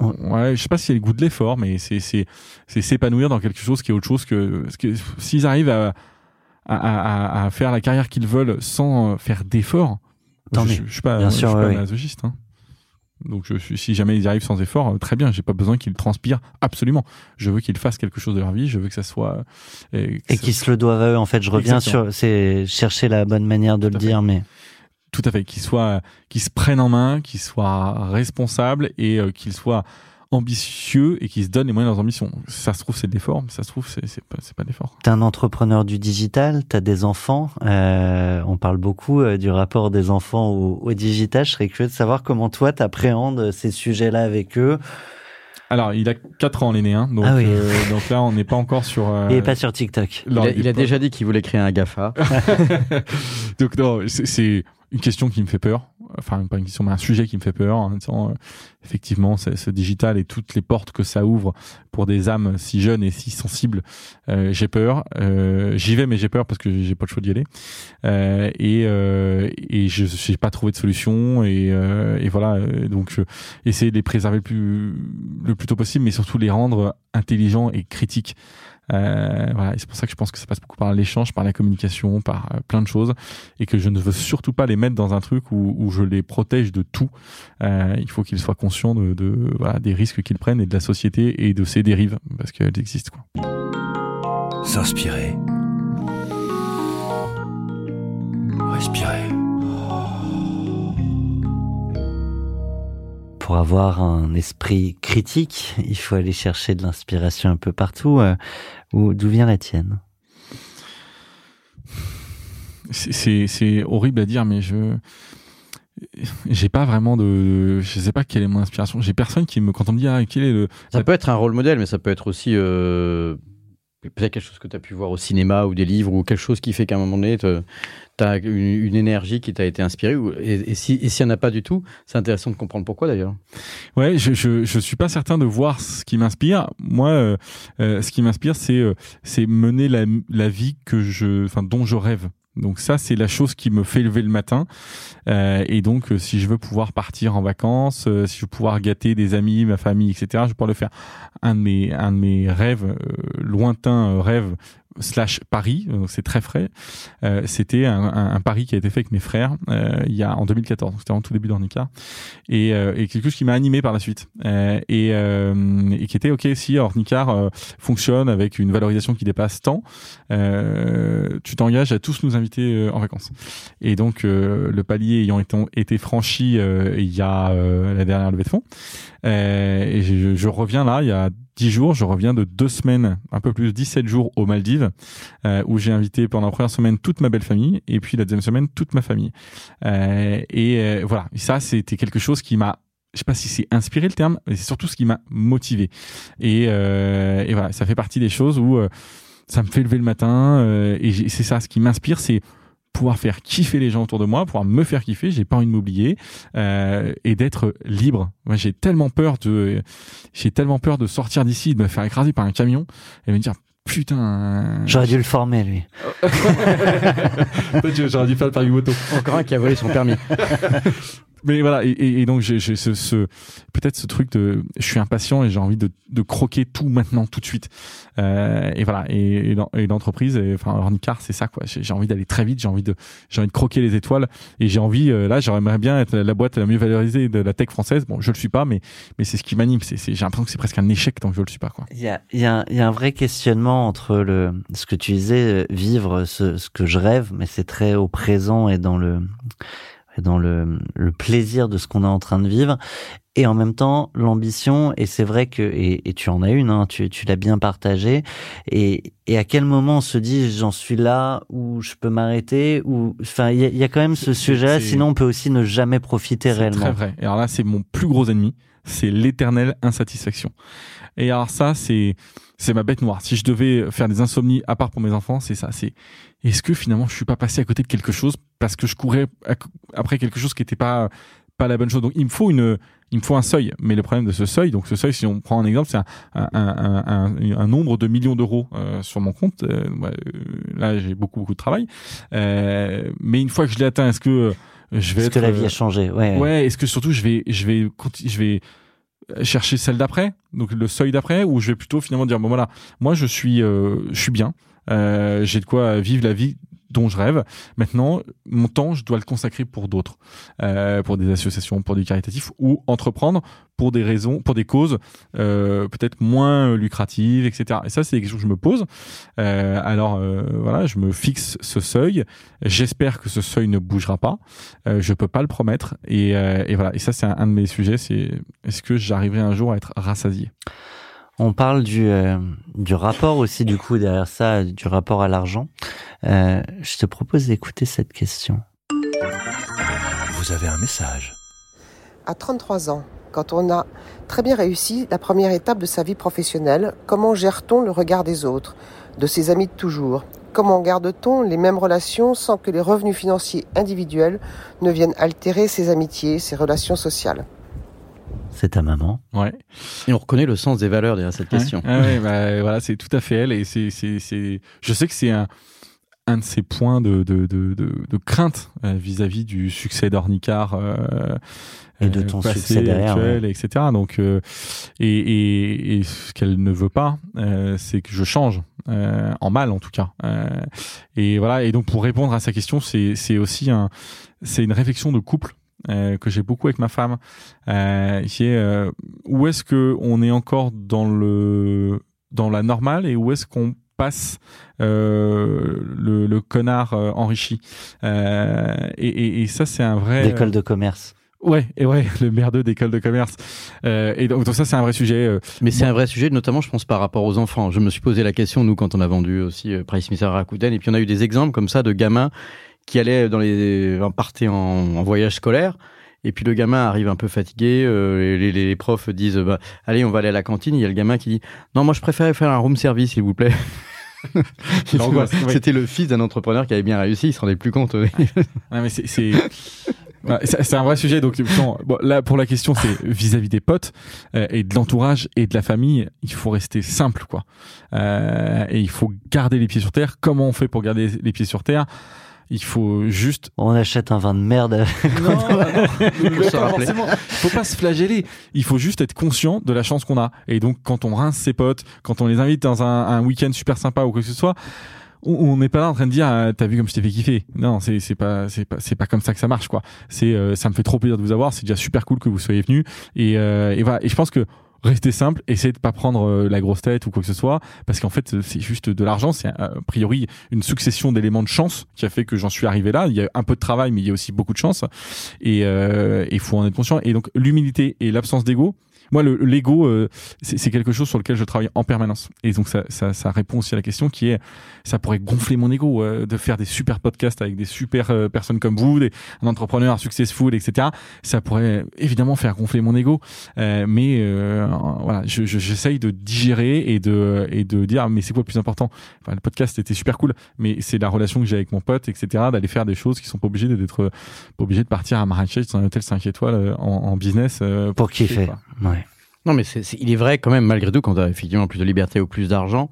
Speaker 4: Ouais, je sais pas si c'est le goût de l'effort, mais c'est c'est c'est s'épanouir dans quelque chose qui est autre chose que que s'ils arrivent à à, à, à faire la carrière qu'ils veulent sans faire d'effort,
Speaker 1: Tant
Speaker 4: je, je, je suis pas
Speaker 1: Bien
Speaker 4: je
Speaker 1: sûr,
Speaker 4: suis pas
Speaker 1: oui,
Speaker 4: masochiste. Hein. Donc je suis, si jamais ils y arrivent sans effort, euh, très bien. J'ai pas besoin qu'ils transpirent absolument. Je veux qu'ils fassent quelque chose de leur vie. Je veux que ça soit euh,
Speaker 1: et
Speaker 4: ça-
Speaker 1: qui se le doivent à eux. En fait, je reviens
Speaker 4: Exactement.
Speaker 1: sur, c'est chercher la bonne manière de
Speaker 4: Tout
Speaker 1: le
Speaker 4: fait.
Speaker 1: dire, mais
Speaker 4: tout à fait, qu'ils soient, qu'ils se prennent en main, qu'ils soient responsables et euh, qu'ils soient ambitieux et qu'ils se donnent les moyens de leurs ambitions. Ça se trouve c'est de l'effort, mais ça se trouve c'est c'est pas c'est pas de l'effort.
Speaker 1: t'es un entrepreneur du digital, t'as des enfants. Euh, on parle beaucoup euh, du rapport des enfants au, au digital. Je serais curieux de savoir comment toi t'appréhendes ces sujets-là avec eux.
Speaker 4: Alors il a 4 ans l'aîné, hein, donc
Speaker 1: Ah oui.
Speaker 4: euh, donc là on n'est pas encore sur. euh,
Speaker 1: Il est pas sur TikTok.
Speaker 5: Il a, il a déjà dit qu'il voulait créer un GAFA.
Speaker 4: donc non, c'est- c'est une question qui me fait peur. Enfin, pas une question, mais un sujet qui me fait peur. En disant, euh, effectivement, c'est- ce digital et toutes les portes que ça ouvre pour des âmes si jeunes et si sensibles, euh, j'ai peur. Euh, J'y vais, mais j'ai peur parce que j'ai pas le choix d'y aller. Euh, et euh, et je j'ai pas trouvé de solution. Et, euh, et voilà, donc je, essayer de les préserver le plus le plus tôt possible, mais surtout les rendre intelligents et critiques. Euh, voilà, c'est pour ça que je pense que ça passe beaucoup par l'échange, par la communication, par euh, plein de choses, et que je ne veux surtout pas les mettre dans un truc où, où je les protège de tout. Euh, il faut qu'ils soient conscients de, de voilà, des risques qu'ils prennent et de la société et de ses dérives, parce qu'elles existent. Quoi.
Speaker 2: S'inspirer. Respirer.
Speaker 1: Pour avoir un esprit critique, il faut aller chercher de l'inspiration un peu partout. Euh, où- D'où vient la tienne
Speaker 4: C'est- horrible à dire, mais je j'ai pas vraiment de je sais pas quelle est mon inspiration j'ai personne qui me quand on me dit ah quel est le
Speaker 5: Ça peut être un rôle modèle, mais ça peut être aussi euh, peut-être quelque chose que tu as pu voir au cinéma ou des livres ou quelque chose qui fait qu'à un moment donné, tu as une, énergie qui t'a été inspirée et, et s'il si, n'y en a pas du tout, c'est intéressant de comprendre pourquoi d'ailleurs.
Speaker 4: Ouais, je, je, je suis pas certain de voir ce qui m'inspire. Moi, euh, euh, ce qui m'inspire, c'est euh, c'est mener la, la vie que je, enfin, dont je rêve. Donc ça, c'est la chose qui me fait lever le matin. Euh, et donc, euh, si je veux pouvoir partir en vacances, euh, si je veux pouvoir gâter des amis, ma famille, etc., je peux le faire. Un de mes, un de mes rêves, lointains rêves, slash Paris, c'est très frais. Euh, c'était un, un, un, pari qui a été fait avec mes frères euh, il y a en 2014, c'était en tout début d'Ornica, et, euh, et, quelque chose qui m'a animé par la suite et, et, qui était ok si Ornicar fonctionne avec une valorisation qui dépasse tant, tu t'engages à tous nous inviter en vacances. Et donc le palier ayant été, été franchi il y a la dernière levée de fonds, et je, je reviens là il y a 10 jours. Je reviens de deux semaines, un peu plus 17 jours aux Maldives, euh, où j'ai invité pendant la première semaine toute ma belle famille et puis la deuxième semaine toute ma famille. Euh, et euh, voilà, ça c'était quelque chose qui m'a je sais pas si c'est inspiré le terme, mais c'est surtout ce qui m'a motivé. Et, et, voilà, ça fait partie des choses où ça me fait lever le matin. Et c'est ça, ce qui m'inspire, c'est pouvoir faire kiffer les gens autour de moi, pouvoir me faire kiffer, j'ai pas envie de m'oublier euh, et d'être libre. Moi, j'ai tellement peur de, j'ai tellement peur de sortir d'ici, de me faire écraser par un camion et me dire putain.
Speaker 1: J'aurais dû le former lui.
Speaker 4: J'aurais dû faire le permis moto.
Speaker 5: Encore un qui a volé son permis.
Speaker 4: mais voilà et, et donc j'ai ce, ce peut-être ce truc de je suis impatient et j'ai envie de, de, croquer tout maintenant tout de suite. Euh, et voilà et, et l'entreprise enfin Ornicar c'est ça quoi. J'ai envie d'aller très vite j'ai envie de j'ai envie de croquer les étoiles et j'ai envie euh, là j'aimerais bien être la boîte la mieux valorisée de la tech française. Bon je le suis pas mais mais c'est ce qui m'anime. C'est j'ai l'impression que c'est presque un échec tant que je le suis pas quoi.
Speaker 1: Il y a il y a, y a un vrai questionnement entre le ce que tu disais vivre ce, ce que je rêve mais c'est très au présent et dans le dans le, le plaisir de ce qu'on est en train de vivre. Et en même temps l'ambition et c'est vrai que et, et, tu en as une hein, tu, tu l'as bien partagé et, et à quel moment on se dit j'en suis là ou je peux m'arrêter ou enfin il y, y, a quand même ce sujet sinon on peut aussi ne jamais profiter réellement.
Speaker 4: très vrai. Et alors là c'est mon plus gros ennemi c'est l'éternelle insatisfaction et alors ça c'est c'est ma bête noire si je devais faire des insomnies à part pour mes enfants c'est ça c'est est-ce que finalement je suis pas passé à côté de quelque chose parce que je courais après quelque chose qui n'était pas pas la bonne chose? Donc il me faut une il me faut un seuil. Mais le problème de ce seuil, donc ce seuil, si on prend un exemple, c'est un, un, un, un, nombre de millions d'euros euh, sur mon compte. Euh, ouais, là, j'ai beaucoup beaucoup de travail. Euh, mais une fois que je l'ai atteint, est-ce que je vais
Speaker 1: est-ce que la vie a changé Ouais.
Speaker 4: Ouais. Est-ce que surtout je vais je vais je vais chercher celle d'après, donc le seuil d'après, ou je vais plutôt finalement dire bon voilà, moi je suis je suis bien. Euh, j'ai de quoi vivre la vie dont je rêve. Maintenant, mon temps, je dois le consacrer pour d'autres, euh, pour des associations, pour du caritatif, ou entreprendre pour des raisons, pour des causes euh, peut-être moins lucratives, etc. Et ça, c'est des questions que je me pose. Euh, alors euh, voilà, je me fixe ce seuil. J'espère que ce seuil ne bougera pas. Euh, je peux pas le promettre. Et, euh, et voilà. Et ça, c'est un, un, de mes sujets. C'est est-ce que j'arriverai un jour à être rassasié?
Speaker 1: On parle du, euh, du rapport aussi, du coup, derrière ça, du rapport à l'argent. Euh, je te propose d'écouter cette question.
Speaker 2: Vous avez un message.
Speaker 7: À 33 ans, quand on a très bien réussi la première étape de sa vie professionnelle, comment gère-t-on le regard des autres, de ses amis de toujours? Comment garde-t-on les mêmes relations sans que les revenus financiers individuels ne viennent altérer ses amitiés, ses relations sociales?
Speaker 1: C'est ta maman.
Speaker 4: Ouais.
Speaker 5: Et on reconnaît le sens des valeurs derrière cette question.
Speaker 4: Ah ouais, bah, voilà, c'est tout à fait elle. Et c'est, c'est, c'est, je sais que c'est un, un de ces points de, de, de, de, de crainte euh, vis-à-vis du succès d'Ornicar. Euh,
Speaker 1: et de ton
Speaker 4: passé,
Speaker 1: succès derrière,
Speaker 4: actuel,
Speaker 1: ouais.
Speaker 4: etc. Donc, euh, et, et, et, ce qu'elle ne veut pas, euh, c'est que je change, euh, en mal en tout cas. et voilà. Et donc, pour répondre à sa question, c'est, c'est aussi un, c'est une réflexion de couple euh, que j'ai beaucoup avec ma femme, euh, qui est euh, où est-ce que on est encore dans le dans la normale et où est-ce qu'on passe euh, le, le, connard enrichi et, et, et, ça c'est un vrai
Speaker 1: d'école de commerce
Speaker 4: Ouais, et ouais, le merdeux d'école de commerce. Euh, et donc, donc, ça, c'est un vrai sujet. Euh,
Speaker 5: Mais c'est un vrai sujet, notamment, je pense, par rapport aux enfants. Je me suis posé la question, nous, quand on a vendu aussi euh, Price à Rakuten, et puis on a eu des exemples comme ça de gamins qui allaient dans les partaient en, en voyage scolaire et puis le gamin arrive un peu fatigué euh, les, les, profs disent bah, allez on va aller à la cantine il y a le gamin qui dit non moi je préférais faire un room service s'il vous plaît
Speaker 4: oui.
Speaker 5: C'était le fils d'un entrepreneur qui avait bien réussi, il se rendait plus compte.
Speaker 4: Ouais, mais c'est, c'est... Un vrai sujet. Donc, non, bon, là, pour la question, c'est vis-à-vis des potes euh, et de l'entourage et de la famille, il faut rester simple, quoi. Euh, et il faut garder les pieds sur terre. Comment on fait pour garder les pieds sur terre? Il faut juste
Speaker 1: On achète un vin de merde.
Speaker 4: non, non, pas forcément. Faut pas se flageller. Il faut juste être conscient de la chance qu'on a. Et donc, quand on rince ses potes, quand on les invite dans un, un week-end super sympa ou quoi que ce soit, on on n'est pas là en train de dire ah, t'as vu comme je t'ai fait kiffer. Non, c'est c'est pas c'est pas c'est pas comme ça que ça marche quoi. C'est euh, ça me fait trop plaisir de vous avoir. C'est déjà super cool que vous soyez venus. Et euh, et voilà. Et je pense que restez simple, essayez de pas prendre euh, la grosse tête ou quoi que ce soit, parce qu'en fait c'est juste de l'argent, c'est euh, a priori une succession d'éléments de chance qui a fait que j'en suis arrivé là. Il y a un peu de travail, mais il y a aussi beaucoup de chance, et euh, il faut en être conscient. Et donc l'humilité et l'absence d'ego. Moi, le l'ego, euh, c'est quelque chose sur lequel je travaille en permanence. Et donc, ça, ça, ça répond aussi à la question qui est, ça pourrait gonfler mon ego euh, de faire des super podcasts avec des super euh, personnes comme vous, des, un entrepreneur successful, etc. Ça pourrait évidemment faire gonfler mon ego, euh, mais euh, voilà, je- je- j'essaye de digérer et de et de dire, mais c'est quoi le plus important? Enfin, le podcast était super cool, mais c'est la relation que j'ai avec mon pote, etc. D'aller faire des choses qui sont pas obligées d'être pas obligés de partir à Marrakech dans un hôtel 5 étoiles en, en business euh,
Speaker 1: Pour kiffer.
Speaker 4: quoi.
Speaker 1: Ouais.
Speaker 5: Non, mais c'est, il est vrai quand même, malgré tout, quand tu as effectivement plus de liberté ou plus d'argent,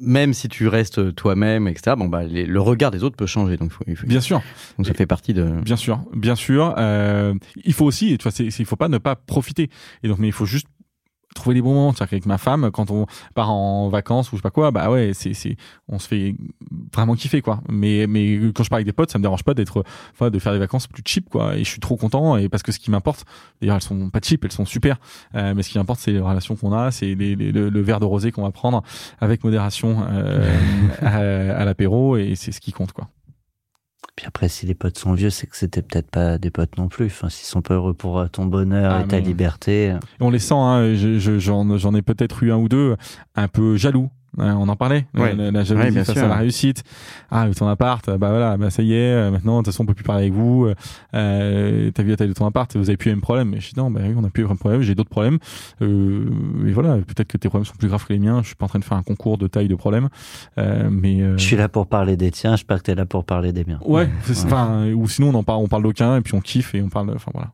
Speaker 5: même si tu restes toi-même, etc., bon, bah, les- le regard des autres peut changer. Donc, faut- il faut-
Speaker 4: Bien sûr.
Speaker 5: donc ça fait partie de.
Speaker 4: Bien sûr, bien sûr. Euh, il faut aussi, tu vois, il faut pas ne pas profiter. Et donc, mais il faut juste trouver les bons moments. C'est-à-dire qu'avec ma femme, quand on part en vacances ou je sais pas quoi, bah ouais, c'est, c'est, on se fait vraiment kiffer, quoi. Mais, mais quand je pars avec des potes, ça me dérange pas d'être, enfin, de faire des vacances plus cheap, quoi. Et je suis trop content. Et parce que ce qui m'importe, d'ailleurs, elles sont pas cheap, elles sont super. Euh, mais ce qui m'importe, c'est les relations qu'on a, c'est les, les- le, le verre de rosé qu'on va prendre avec modération euh, à, à l'apéro, et c'est ce qui compte, quoi.
Speaker 1: Puis après, si les potes sont vieux, c'est que c'était peut-être pas des potes non plus. Enfin, s'ils sont pas heureux pour euh, ton bonheur
Speaker 4: Ah,
Speaker 1: et ta liberté.
Speaker 4: Et on les sent, hein, je- je- j'en j'en ai peut-être eu un ou deux un peu jaloux. On en parlait,
Speaker 5: Ouais.
Speaker 4: la, la jalousie
Speaker 5: Ouais,
Speaker 4: face
Speaker 5: sûr.
Speaker 4: à la réussite. Ah, ton appart, bah voilà, bah ça y est, euh, maintenant de toute façon on peut plus parler avec vous. Euh, T'as vu la taille de ton appart, vous avez plus les mêmes problèmes. Mais je dis non, bah oui, on a plus les mêmes problèmes, j'ai d'autres problèmes. Euh, et voilà, peut-être que tes problèmes sont plus graves que les miens. Je suis pas en train de faire un concours de taille de problèmes, euh, mais euh,
Speaker 1: Je suis là pour parler des tiens, j'espère que t'es là pour parler des miens.
Speaker 4: ouais, enfin, ou sinon on en parle, on parle d'aucun et puis on kiffe et on parle, enfin voilà.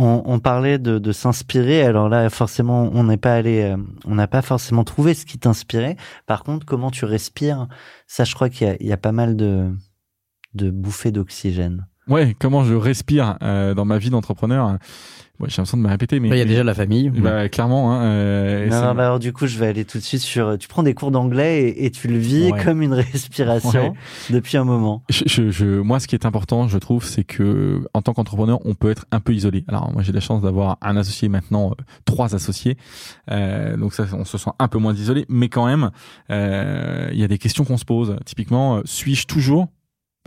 Speaker 1: On, on parlait de, de s'inspirer. Alors là, forcément, on n'est pas allé, euh, on n'a pas forcément trouvé ce qui t'inspirait. Par contre, comment tu respires? Ça, je crois qu'il y y a pas mal de, de bouffées d'oxygène.
Speaker 4: Ouais, comment je respire euh, dans ma vie d'entrepreneur? Ouais, j'ai l'impression de me répéter, mais
Speaker 5: Il y a déjà la famille.
Speaker 4: Bah, clairement, hein, euh,
Speaker 1: Non, bah alors du coup, je vais aller tout de suite sur. Tu prends des cours d'anglais et, et tu le vis
Speaker 4: Ouais.
Speaker 1: comme une respiration
Speaker 4: Ouais.
Speaker 1: depuis un moment.
Speaker 4: je, je, je- moi, ce qui est important, je trouve, c'est que en tant qu'entrepreneur, on peut être un peu isolé. Alors, moi, j'ai la chance d'avoir un associé maintenant, euh, trois associés, euh, donc ça, on se sent un peu moins isolé, mais quand même, euh, il y a des questions qu'on se pose. Typiquement, euh, suis-je toujours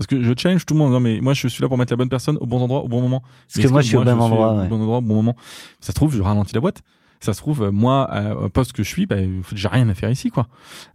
Speaker 4: parce que je challenge tout le monde, non mais moi je suis là pour mettre la bonne personne au bon endroit, au bon moment.
Speaker 1: Parce
Speaker 4: Mais
Speaker 1: que moi, je suis au même endroit.
Speaker 4: Au
Speaker 1: ouais.
Speaker 4: bon endroit, au bon moment? Ça se trouve, je ralentis la boîte. Ça se trouve, euh, moi, euh, au poste que je suis, bah, j'ai rien à faire ici, quoi.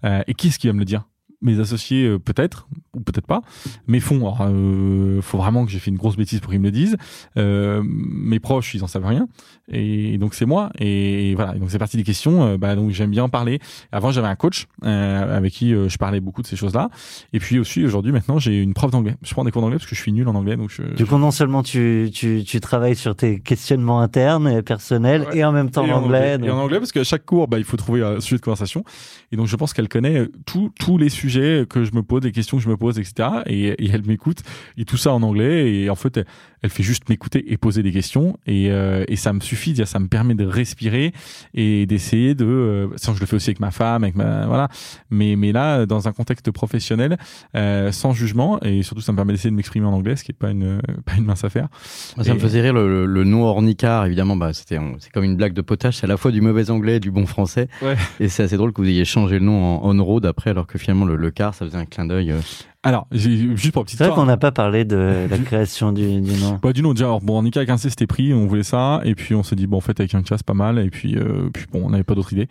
Speaker 4: Euh, et qui est-ce qui va me le dire? Mes associés, euh, peut-être, ou peut-être pas. Mes fonds, alors, euh, faut vraiment que j'ai fait une grosse bêtise pour qu'ils me le disent. Euh, mes proches, ils en savent rien. Et donc c'est moi. Et voilà. Et donc c'est parti des questions. Euh, bah, donc j'aime bien en parler. Avant, j'avais un coach euh, avec qui je parlais beaucoup de ces choses-là. Et puis aussi aujourd'hui, maintenant, j'ai une prof d'anglais. Je prends des cours d'anglais parce que je suis nul en anglais. Donc je,
Speaker 1: Du coup, non seulement tu, tu, tu travailles sur tes questionnements internes et personnels
Speaker 4: Ouais.
Speaker 1: et en même temps
Speaker 4: en
Speaker 1: l'anglais.
Speaker 4: Et en anglais, parce qu'à chaque cours, bah, il faut trouver un sujet de conversation. Et donc, je pense qu'elle connaît tous tous les sujets que je me pose, les questions que je me pose, etc. Et, et elle m'écoute. Et tout ça en anglais. Et en fait, elle, elle fait juste m'écouter et poser des questions. Et, euh, et ça me suffit. Ça me permet de respirer et d'essayer de. Euh, ça, je le fais aussi avec ma femme, avec ma voilà. Mais mais là, dans un contexte professionnel, euh, sans jugement, et surtout, ça me permet d'essayer de m'exprimer en anglais, ce qui est pas une pas une mince affaire.
Speaker 5: Moi, ça me faisait rire le, le, le nom ornicard, évidemment. Bah, c'était, c'est comme une blague de potage. C'est à la fois du mauvais anglais et du bon français.
Speaker 4: Ouais.
Speaker 5: Et c'est assez drôle que vous ayez changé le nom en on-road après, alors que finalement le, le car, ça faisait un clin d'œil. euh.
Speaker 4: Alors, juste pour petite
Speaker 1: C'est vrai
Speaker 4: histoire.
Speaker 1: qu'on n'a pas parlé de la création du, du nom.
Speaker 4: Bah, du nom, déjà, alors, bon, Nika avec un C, c'était pris, on voulait ça, et puis on s'est dit, bon, en fait, avec un K, c'est pas mal, et puis, euh, puis bon, on n'avait pas d'autre idée.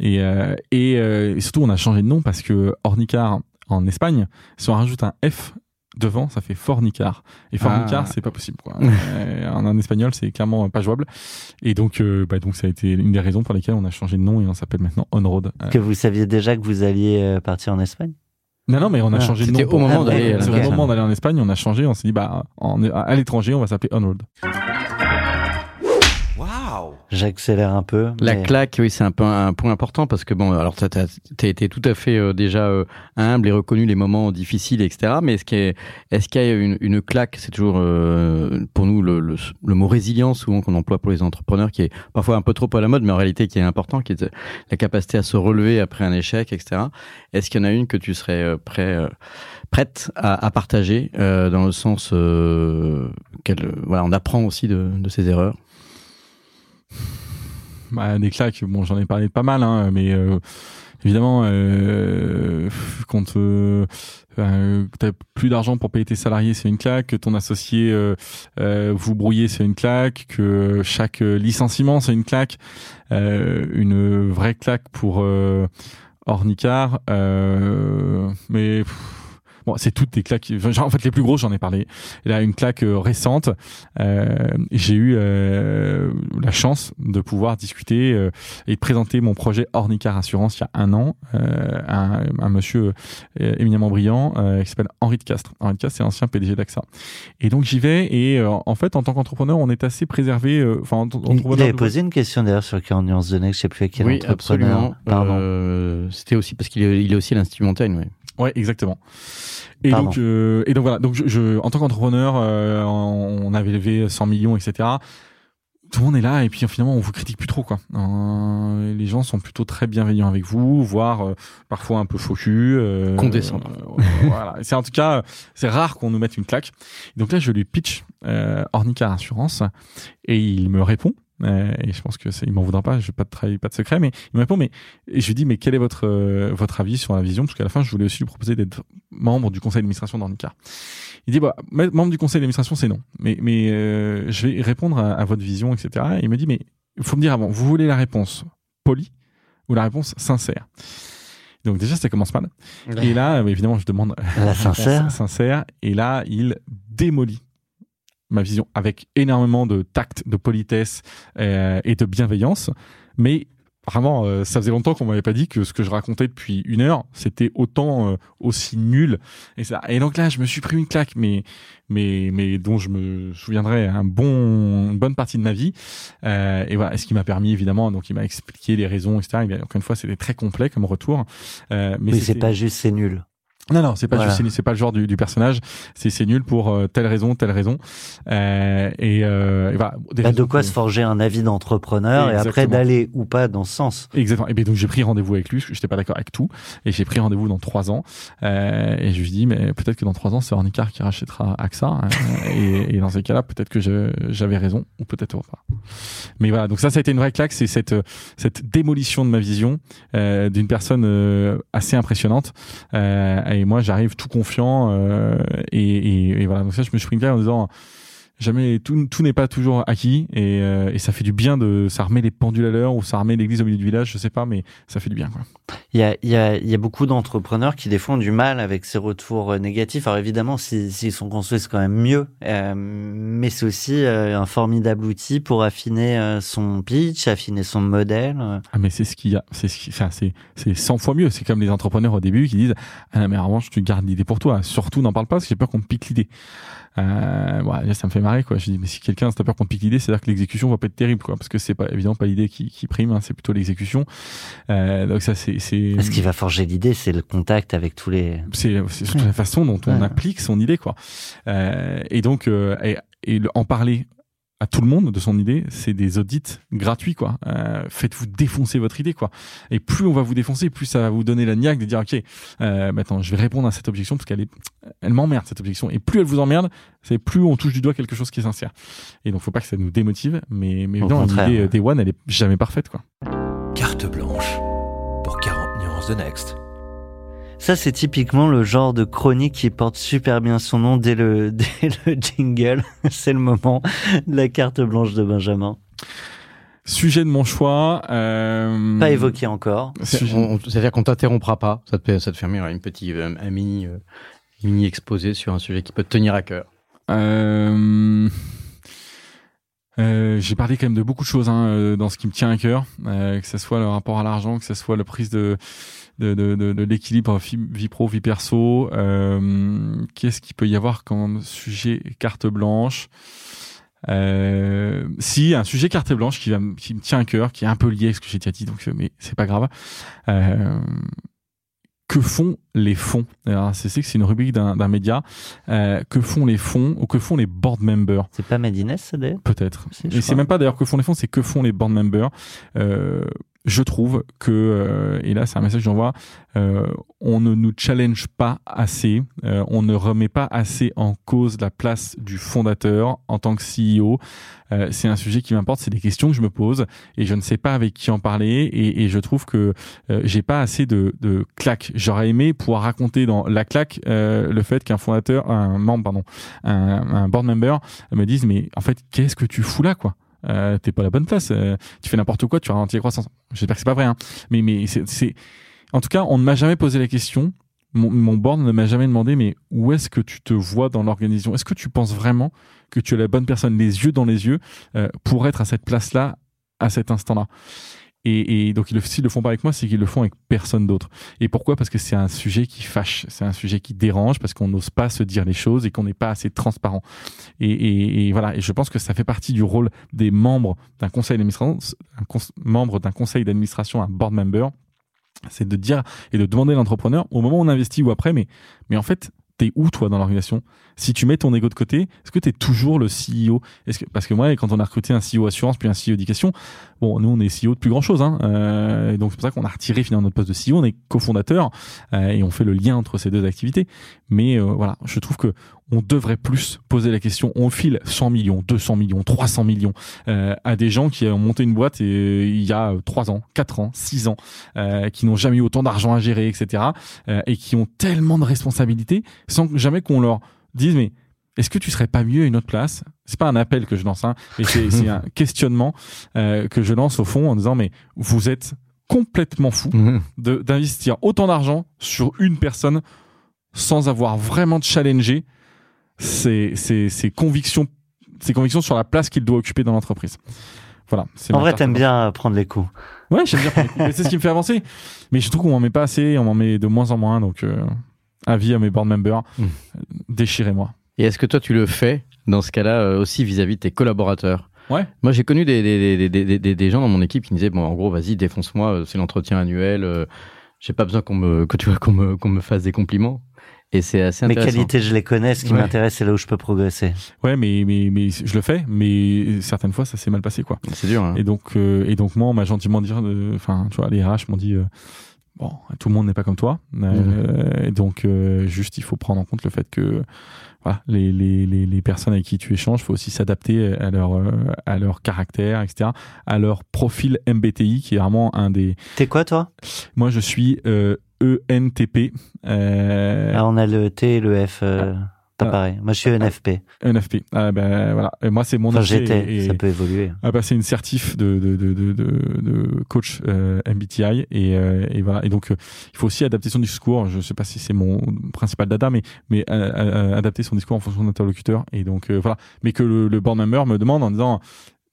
Speaker 4: Et, euh, et, euh, et surtout, on a changé de nom parce que Ornicar, en Espagne, si on rajoute un F devant, ça fait fornicar. Et fornicar,
Speaker 5: Ah.
Speaker 4: c'est pas possible. Quoi. Euh, en, en espagnol, c'est clairement pas jouable. Et donc, euh, bah, donc, ça a été une des raisons pour lesquelles on a changé de nom et on s'appelle maintenant On Road. Euh,
Speaker 1: Que vous saviez déjà que vous alliez euh, partir en Espagne?
Speaker 4: Non, non, mais on a
Speaker 1: Ah,
Speaker 4: changé de nom.
Speaker 5: au moment
Speaker 1: d'aller
Speaker 4: d'aller en Espagne, on a changé. On s'est dit, bah, en- à l'étranger, on va s'appeler On Road.
Speaker 1: J'accélère un peu.
Speaker 5: La
Speaker 1: mais-
Speaker 5: claque, oui, c'est un, peu un point important parce que bon, alors t'as as, été tout à fait euh, déjà euh, humble et reconnu les moments difficiles, etc. Mais est-ce qu'il y a, est-ce qu'il y a une, une claque C'est toujours euh, pour nous le, le, le mot résilience souvent qu'on emploie pour les entrepreneurs, qui est parfois un peu trop à la mode, mais en réalité qui est important, qui est la capacité à se relever après un échec, etc. Est-ce qu'il y en a une que tu serais euh, prêt, euh, prête à, à partager euh, dans le sens euh, qu'elle, voilà, on apprend aussi de, de ses erreurs?
Speaker 4: Bah, des claques, bon, j'en ai parlé de pas mal, hein, mais euh, évidemment, euh, quand euh, euh, t'as plus d'argent pour payer tes salariés, c'est une claque. Que ton associé euh, euh, vous brouillez, c'est une claque. Que chaque licenciement, c'est une claque. Une vraie claque pour Ornicar. Euh, mais Bon, c'est toutes des claques. enfin, En fait, les plus grosses, j'en ai parlé. Là, une claque euh, récente. Euh, j'ai eu euh, la chance de pouvoir discuter euh, et de présenter mon projet Ornicar Assurance il y a un an euh, à un, un monsieur euh, éminemment brillant euh, qui s'appelle Henri de Castres. Henri de Castres, c'est l'ancien PDG d'AXA. Et donc j'y vais et euh, en fait, en tant qu'entrepreneur, on est assez préservé. euh, Enfin, en tant
Speaker 1: Il, avait posé une question d'ailleurs sur 40 nuances de Next, je sais plus à quel
Speaker 5: oui,
Speaker 1: entrepreneur.
Speaker 5: absolument.
Speaker 1: Pardon.
Speaker 5: Euh, C'était aussi parce qu'il est, il est aussi à l'Institut Montaigne. Ouais,
Speaker 4: exactement. Et
Speaker 1: Pardon.
Speaker 4: donc, euh, et donc voilà. Donc, je, je- en tant qu'entrepreneur, euh, on avait levé 100 millions, etc. Tout le monde est là et puis finalement on vous critique plus trop quoi. Euh, les gens sont plutôt très bienveillants avec vous, voire euh, parfois un peu faux cul. euh,
Speaker 5: Condescendants.
Speaker 4: euh, voilà. C'est en tout cas c'est rare qu'on nous mette une claque. Donc là je lui pitch euh, Ornica Assurance et il me répond. Euh, et je pense que il m'en voudra pas, je vais pas de travail, pas de secret, mais il me répond, mais et je lui dis, mais quel est votre euh, votre avis sur la vision? Parce qu'à la fin, je voulais aussi lui proposer d'être membre du conseil d'administration d'Ornica. Il dit, bah, me- membre du conseil d'administration, c'est non. Mais, mais euh, je vais répondre à, à votre vision, etc. Et il me dit, mais il faut me dire avant, vous voulez la réponse polie ou la réponse sincère? Donc déjà, ça commence mal. Et là, évidemment, je demande
Speaker 1: La sincère.
Speaker 4: sincère. Et là, il démolit ma vision avec énormément de tact, de politesse euh, et de bienveillance. Mais vraiment, euh, ça faisait longtemps qu'on m'avait pas dit que ce que je racontais depuis une heure, c'était autant euh, aussi nul. Et, ça. et donc là, je me suis pris une claque, mais mais mais dont je me souviendrai un bon une bonne partie de ma vie. Euh, et voilà, ce qui m'a permis évidemment, donc il m'a expliqué les raisons, etc. Et bien, encore une fois, c'était très complet comme retour. Euh, mais
Speaker 1: Mais c'est pas juste, c'est nul.
Speaker 4: Non, non, c'est pas
Speaker 1: Voilà.
Speaker 4: juste- c'est pas le genre du, du personnage. C'est c'est nul pour euh, telle raison, telle raison. Euh, et, euh, et voilà. Des
Speaker 1: Bah, de quoi
Speaker 4: que-
Speaker 1: se forger un avis d'entrepreneur et après d'aller ou pas dans ce sens.
Speaker 4: Exactement. Et bien donc j'ai pris rendez-vous avec lui, parce que j'étais pas d'accord avec tout, et j'ai pris rendez-vous dans trois ans. Euh, et je lui dis mais peut-être que dans trois ans c'est Ornicar qui rachètera AXA. hein, et, et dans ces cas-là peut-être que j'avais raison ou peut-être pas. Mais voilà donc ça ça a été une vraie claque, c'est cette cette démolition de ma vision euh, d'une personne euh, assez impressionnante. Euh, et moi j'arrive tout confiant euh, et, et, et voilà. Donc ça je me suis pris en disant jamais tout, tout n'est pas toujours acquis et, euh, et ça fait du bien de ça remet les pendules à l'heure ou ça remet l'église au milieu du village je sais pas mais ça fait du bien quoi
Speaker 1: Il y a, il y a, il y a beaucoup d'entrepreneurs qui des fois ont du mal avec ces retours euh, négatifs. Alors évidemment, si- s'ils sont construits, c'est quand même mieux. Euh, mais c'est aussi euh, un formidable outil pour affiner euh, son pitch, affiner son modèle.
Speaker 4: ah mais c'est ce qu'il y a c'est ce qui enfin, c'est c'est 100 fois mieux c'est comme les entrepreneurs au début qui disent ah mais en revanche tu gardes l'idée pour toi surtout n'en parle pas parce que j'ai peur qu'on me pique l'idée euh, ouais, ça me fait marrer quoi je dis mais si quelqu'un a peur qu'on pique l'idée c'est à dire que l'exécution va pas être terrible quoi parce que c'est pas évidemment pas l'idée qui, qui prime hein, c'est plutôt l'exécution euh, donc ça c'est c'est
Speaker 1: Ce qui va forger l'idée, c'est le contact avec tous les.
Speaker 4: c'est c'est surtout la façon dont on
Speaker 1: Ouais.
Speaker 4: applique son idée quoi Euh, et donc euh, et, et le- en parler à tout le monde de son idée c'est des audits gratuits quoi. Euh, faites-vous défoncer votre idée quoi. Et plus on va vous défoncer plus ça va vous donner la niaque de dire ok euh, maintenant je vais répondre à cette objection parce qu'elle est elle m'emmerde cette objection. Et plus elle vous emmerde c'est plus on touche du doigt quelque chose qui est sincère. Et donc faut pas que ça nous démotive mais mais
Speaker 1: contraire.
Speaker 4: l'idée euh, Day One elle est jamais parfaite quoi.
Speaker 2: Carte blanche pour 40 nuances de Next.
Speaker 1: Ça, c'est typiquement le genre de chronique qui porte super bien son nom dès le, dès le jingle. c'est le moment de la carte blanche de Benjamin.
Speaker 4: sujet de mon choix euh,
Speaker 1: Pas évoqué encore.
Speaker 5: C'est-à-dire qu'on t'interrompra pas. Ça te, ça te permet une petite, euh, un mini, euh, mini exposé sur un sujet qui peut te tenir à cœur
Speaker 4: Euh, euh, j'ai parlé quand même de beaucoup de choses hein, dans ce qui me tient à cœur, euh, que ce soit le rapport à l'argent, que ce soit la prise de de, de, de, de l'équilibre vie, vie pro vie perso. Euh, Qu'est-ce qu'il peut y avoir comme sujet carte blanche? Euh, si un sujet carte blanche qui, va, qui me tient à cœur, qui est un peu lié à ce que j'ai déjà dit, donc euh, mais c'est pas grave. Euh, que font les fonds? C'est que c'est une rubrique d'un d'un média. Euh, que font les fonds ou que font les board members?
Speaker 1: C'est pas Medines, ça d'ailleurs?
Speaker 4: Peut-être. Et c'est même pas d'ailleurs que font les fonds, c'est que font les board members. Je trouve que, euh, et là c'est un message que j'envoie, euh, on ne nous challenge pas assez, euh, on ne remet pas assez en cause la place du fondateur en tant que CEO. Euh, c'est un sujet qui m'importe, c'est des questions que je me pose et je ne sais pas avec qui en parler et, et je trouve que euh, j'ai pas assez de, de claques. J'aurais aimé pouvoir raconter dans la claque euh, le fait qu'un fondateur, un membre, pardon, un, un board member me dise mais en fait qu'est-ce que tu fous là quoi? Euh, T'es pas la bonne place, euh, tu fais n'importe quoi, tu ralentis la croissance. J'espère que c'est pas vrai, hein. mais mais c'est en tout cas on ne m'a jamais posé la question. Mon, mon board ne m'a jamais demandé mais où est-ce que tu te vois dans l'organisation? Est-ce que tu penses vraiment que tu es la bonne personne, les yeux dans les yeux, euh, pour être à cette place-là à cet instant-là? Et, et donc, ils le- s'ils le font pas avec moi, c'est qu'ils le font avec personne d'autre. Et pourquoi? Parce que c'est un sujet qui fâche, c'est un sujet qui dérange, parce qu'on n'ose pas se dire les choses et qu'on n'est pas assez transparent. Et, et- et voilà. Et je pense que ça fait partie du rôle des membres d'un conseil d'administration, un membre d'un conseil d'administration, un board member, c'est de dire et de demander à l'entrepreneur au moment où on investit ou après, mais mais en fait. T'es où toi dans l'organisation? Si tu mets ton ego de côté, est-ce que t'es toujours le CEO Est-ce que parce que moi, quand on a recruté un CEO assurance puis un CEO éducation, Bon, nous, on est CEO de plus grand chose, hein, euh, donc c'est pour ça qu'on a retiré finalement notre poste de CEO. On est cofondateur euh, et on fait le lien entre ces deux activités. Mais euh, voilà, je trouve que on devrait plus poser la question. On file 100 millions, 200 millions, 300 millions euh, à des gens qui ont monté une boîte et, il y a 3 ans, 4 ans, 6 ans, euh, qui n'ont jamais eu autant d'argent à gérer, etc. euh, et qui ont tellement de responsabilités sans jamais qu'on leur dise mais est-ce que tu serais pas mieux à une autre place? C'est pas un appel que je lance, hein, mais c'est un questionnement euh, que je lance au fond en disant mais vous êtes complètement fou de- d'investir autant d'argent sur une personne sans avoir vraiment challengé ses, ses, ses convictions ses convictions sur la place qu'il doit occuper dans l'entreprise. Voilà. c'est
Speaker 1: En vrai, t'aimes bien prendre les coups.
Speaker 4: Ouais, j'aime bien prendre les coups. C'est ce qui me fait avancer. Mais je trouve qu'on m'en met pas assez, on m'en met de moins en moins. Donc, euh, avis à mes board members,
Speaker 5: Mm.
Speaker 4: euh, déchirez-moi.
Speaker 5: Et est-ce que toi, tu le fais dans ce cas-là euh, aussi vis-à-vis de tes collaborateurs?
Speaker 4: Ouais.
Speaker 5: Moi, j'ai connu des, des, des, des, des, des gens dans mon équipe qui me disaient bon, en gros, vas-y, défonce-moi, euh, c'est l'entretien annuel. euh, j'ai pas besoin qu'on me, que tu vois, qu'on me, qu'on me fasse des compliments. Et c'est assez
Speaker 1: Mes qualités, je les connais. Ce qui
Speaker 4: Ouais.
Speaker 1: m'intéresse, c'est là où je peux progresser.
Speaker 4: Ouais, mais, mais, mais je le fais, mais certaines fois, ça s'est mal passé, quoi.
Speaker 5: C'est dur. Hein.
Speaker 4: Et donc, euh, et donc moi, on m'a gentiment dit, euh, enfin, tu vois, les RH m'ont dit, euh, bon, tout le monde n'est pas comme toi. Euh, Et donc, euh, juste, il faut prendre en compte le fait que, voilà, les, les, les, les personnes avec qui tu échanges, faut aussi s'adapter à leur, euh, à leur caractère, etc., à leur profil MBTI, qui est vraiment un des.
Speaker 1: T'es quoi, toi?
Speaker 4: Moi, je suis euh, ENTP. Euh,
Speaker 1: Ah, on a le T et le F. euh, pas
Speaker 4: Ah.
Speaker 1: pareil. Moi, je suis NFP.
Speaker 4: ENFP. Ah, ben, voilà. Et moi, c'est mon
Speaker 1: Enfin,
Speaker 4: ENFP
Speaker 1: j'étais.
Speaker 4: et-
Speaker 1: Ça peut évoluer.
Speaker 4: a passé une certif de, de, de, de, coach euh, MBTI et, euh, et voilà et donc euh, il faut aussi adapter son discours je sais pas si c'est mon principal dada mais mais euh, euh, adapter son discours en fonction de l'interlocuteur et donc voilà mais que le, le board member me demande en disant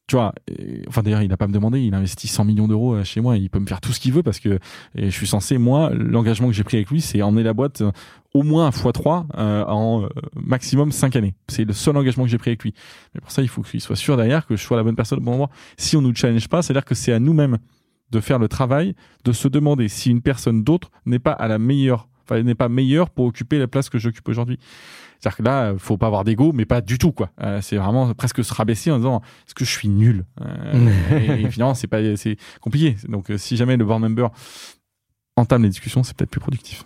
Speaker 4: tu vois, euh, enfin d'ailleurs il n'a pas me demander, il investit 100 millions d'euros euh, chez moi, il peut me faire tout ce qu'il veut parce que et je suis censé, moi, l'engagement que j'ai pris avec lui, c'est emmener la boîte euh, au moins x3 euh, en maximum 5 années. C'est le seul engagement que j'ai pris avec lui. Mais pour ça, il faut qu'il soit sûr derrière que je sois la bonne personne au bon endroit. Si on nous challenge pas, c'est-à-dire que c'est à nous-mêmes de faire le travail, de se demander si une personne d'autre n'est pas à la meilleure, enfin n'est pas meilleure pour occuper la place que j'occupe aujourd'hui. C'est-à-dire que là, euh, faut pas avoir d'ego, mais pas du tout quoi. Euh, c'est vraiment presque se rabaisser en disant est-ce que je suis nul Euh, et, et finalement, c'est pas, c'est compliqué. Donc, euh, si jamais le board member entame les discussions, c'est peut-être plus productif.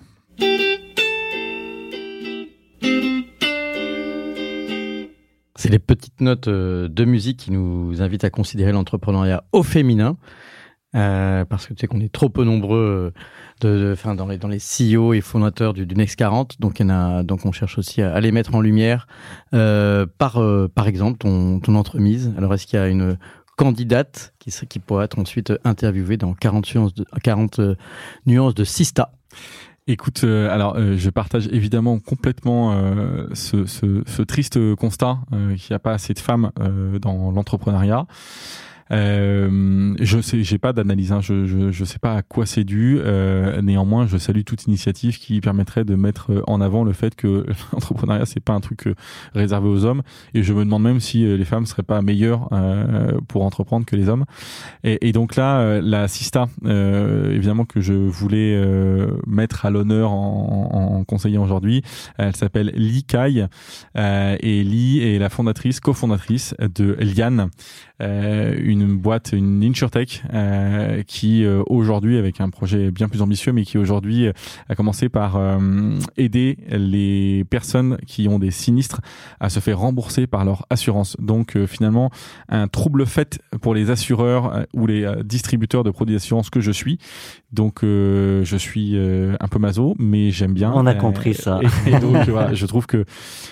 Speaker 5: C'est les petites notes de musique qui nous invitent à considérer l'entrepreneuriat au féminin. Euh, parce que tu sais qu'on est trop peu nombreux euh, de, de- dans, les, dans les CEO et fondateurs du, du Next 40. Donc, y en a, donc on cherche aussi à, à les mettre en lumière euh, par, euh, par exemple ton, ton entremise. Alors, est-ce qu'il y a une candidate qui, qui pourrait être ensuite interviewée dans 40 nuances de, 40 euh, nuances de Sista?
Speaker 4: Écoute, euh, alors euh, je partage évidemment complètement euh, ce, ce, ce, triste constat qu'il n'y a pas assez de femmes dans l'entrepreneuriat. Euh, je sais, j'ai pas d'analyse, hein, je, je, je sais pas à quoi c'est dû. Euh, néanmoins, je salue toute initiative qui permettrait de mettre en avant le fait que l'entrepreneuriat c'est pas un truc euh, réservé aux hommes. Et je me demande même si euh, les femmes seraient pas meilleures euh, pour entreprendre que les hommes. Et, et donc là, la Sista, évidemment que je voulais mettre à l'honneur en, en, conseiller aujourd'hui, elle s'appelle Li Kai et Li est la fondatrice, cofondatrice de Liane, une une boîte, une InsurTech, euh, qui euh, aujourd'hui, avec un projet bien plus ambitieux, mais qui aujourd'hui euh, a commencé par euh, aider les personnes qui ont des sinistres à se faire rembourser par leur assurance. Donc finalement, un trouble fait pour les assureurs ou les distributeurs de produits d'assurance que je suis. Donc je suis un peu maso, mais j'aime bien.
Speaker 1: On a compris ça.
Speaker 4: Et, et donc voilà, je trouve que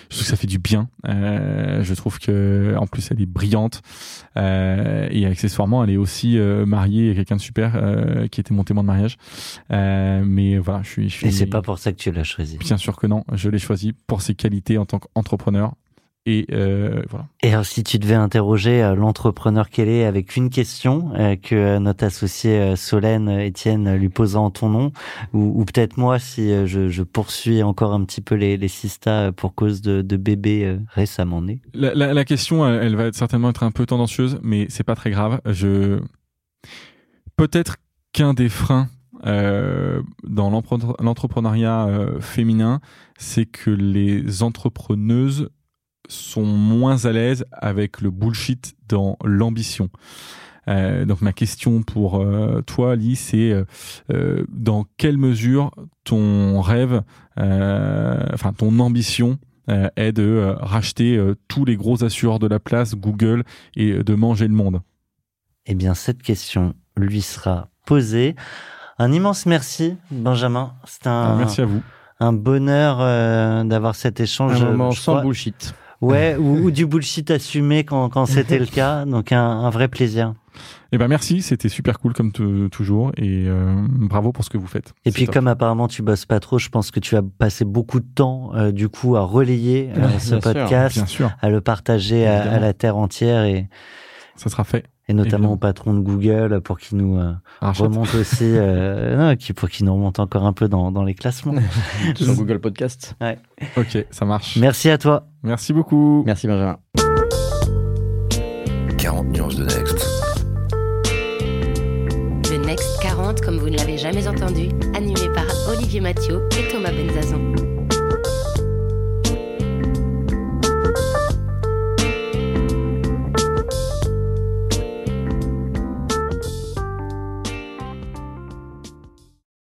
Speaker 4: je trouve que ça fait du bien. je trouve que en plus elle est brillante. Euh, et accessoirement, elle est aussi euh, mariée à quelqu'un de super euh, qui était mon témoin de mariage. Euh, mais voilà, je suis, je suis.
Speaker 1: Et c'est pas pour ça que tu l'as choisi.
Speaker 4: Bien sûr que non, je l'ai choisi pour ses qualités en tant qu'entrepreneur. Et euh, voilà.
Speaker 1: Et alors, si tu devais interroger euh, l'entrepreneur qu'elle est avec une question euh, que notre associé Solène Étienne lui posera en ton nom, ou, ou peut-être moi si je, je, poursuis encore un petit peu les, les sistas pour cause de, de bébés récemment nés.
Speaker 4: La, la, la question, elle, elle, va certainement être un peu tendancieuse, mais c'est pas très grave. Je peut-être qu'un des freins euh, dans l'entrepreneuriat euh, féminin, c'est que les entrepreneuses sont moins à l'aise avec le bullshit dans l'ambition. Euh, donc ma question pour euh, toi, Ali, c'est euh, dans quelle mesure ton rêve, euh, enfin ton ambition est de racheter tous les gros assureurs de la place, Google, et de manger le monde?
Speaker 1: Eh bien, cette question lui sera posée. Un immense merci, Benjamin. C'est un,
Speaker 4: ah, merci à vous.
Speaker 1: un bonheur d'avoir cet échange.
Speaker 5: Un moment sans bullshit.
Speaker 1: Ouais, ou, ou, du bullshit assumé quand, quand c'était le cas. Donc un, un vrai plaisir.
Speaker 4: Eh ben merci, c'était super cool comme toujours et euh, bravo pour ce que vous faites.
Speaker 1: Et puis top. comme apparemment tu bosses pas trop, je pense que tu as passé beaucoup de temps euh, du coup à relayer euh, ce podcast,
Speaker 4: sûr, sûr.
Speaker 1: à le partager à, à, la terre entière et
Speaker 4: ça sera fait.
Speaker 1: Et notamment au patron de Google pour qu'il nous euh, remonte aussi, euh, non, qui, pour qu'il nous remonte encore un peu dans, dans les classements.
Speaker 5: Sur Google Podcast.
Speaker 1: Ouais.
Speaker 4: Ok, ça marche.
Speaker 1: Merci à toi.
Speaker 4: Merci beaucoup.
Speaker 5: Merci Benjamin.
Speaker 2: 40 nuances de Next.
Speaker 3: The Next 40, comme vous ne l'avez jamais entendu, animé par Olivier Mathieu et Thomas Benzazon.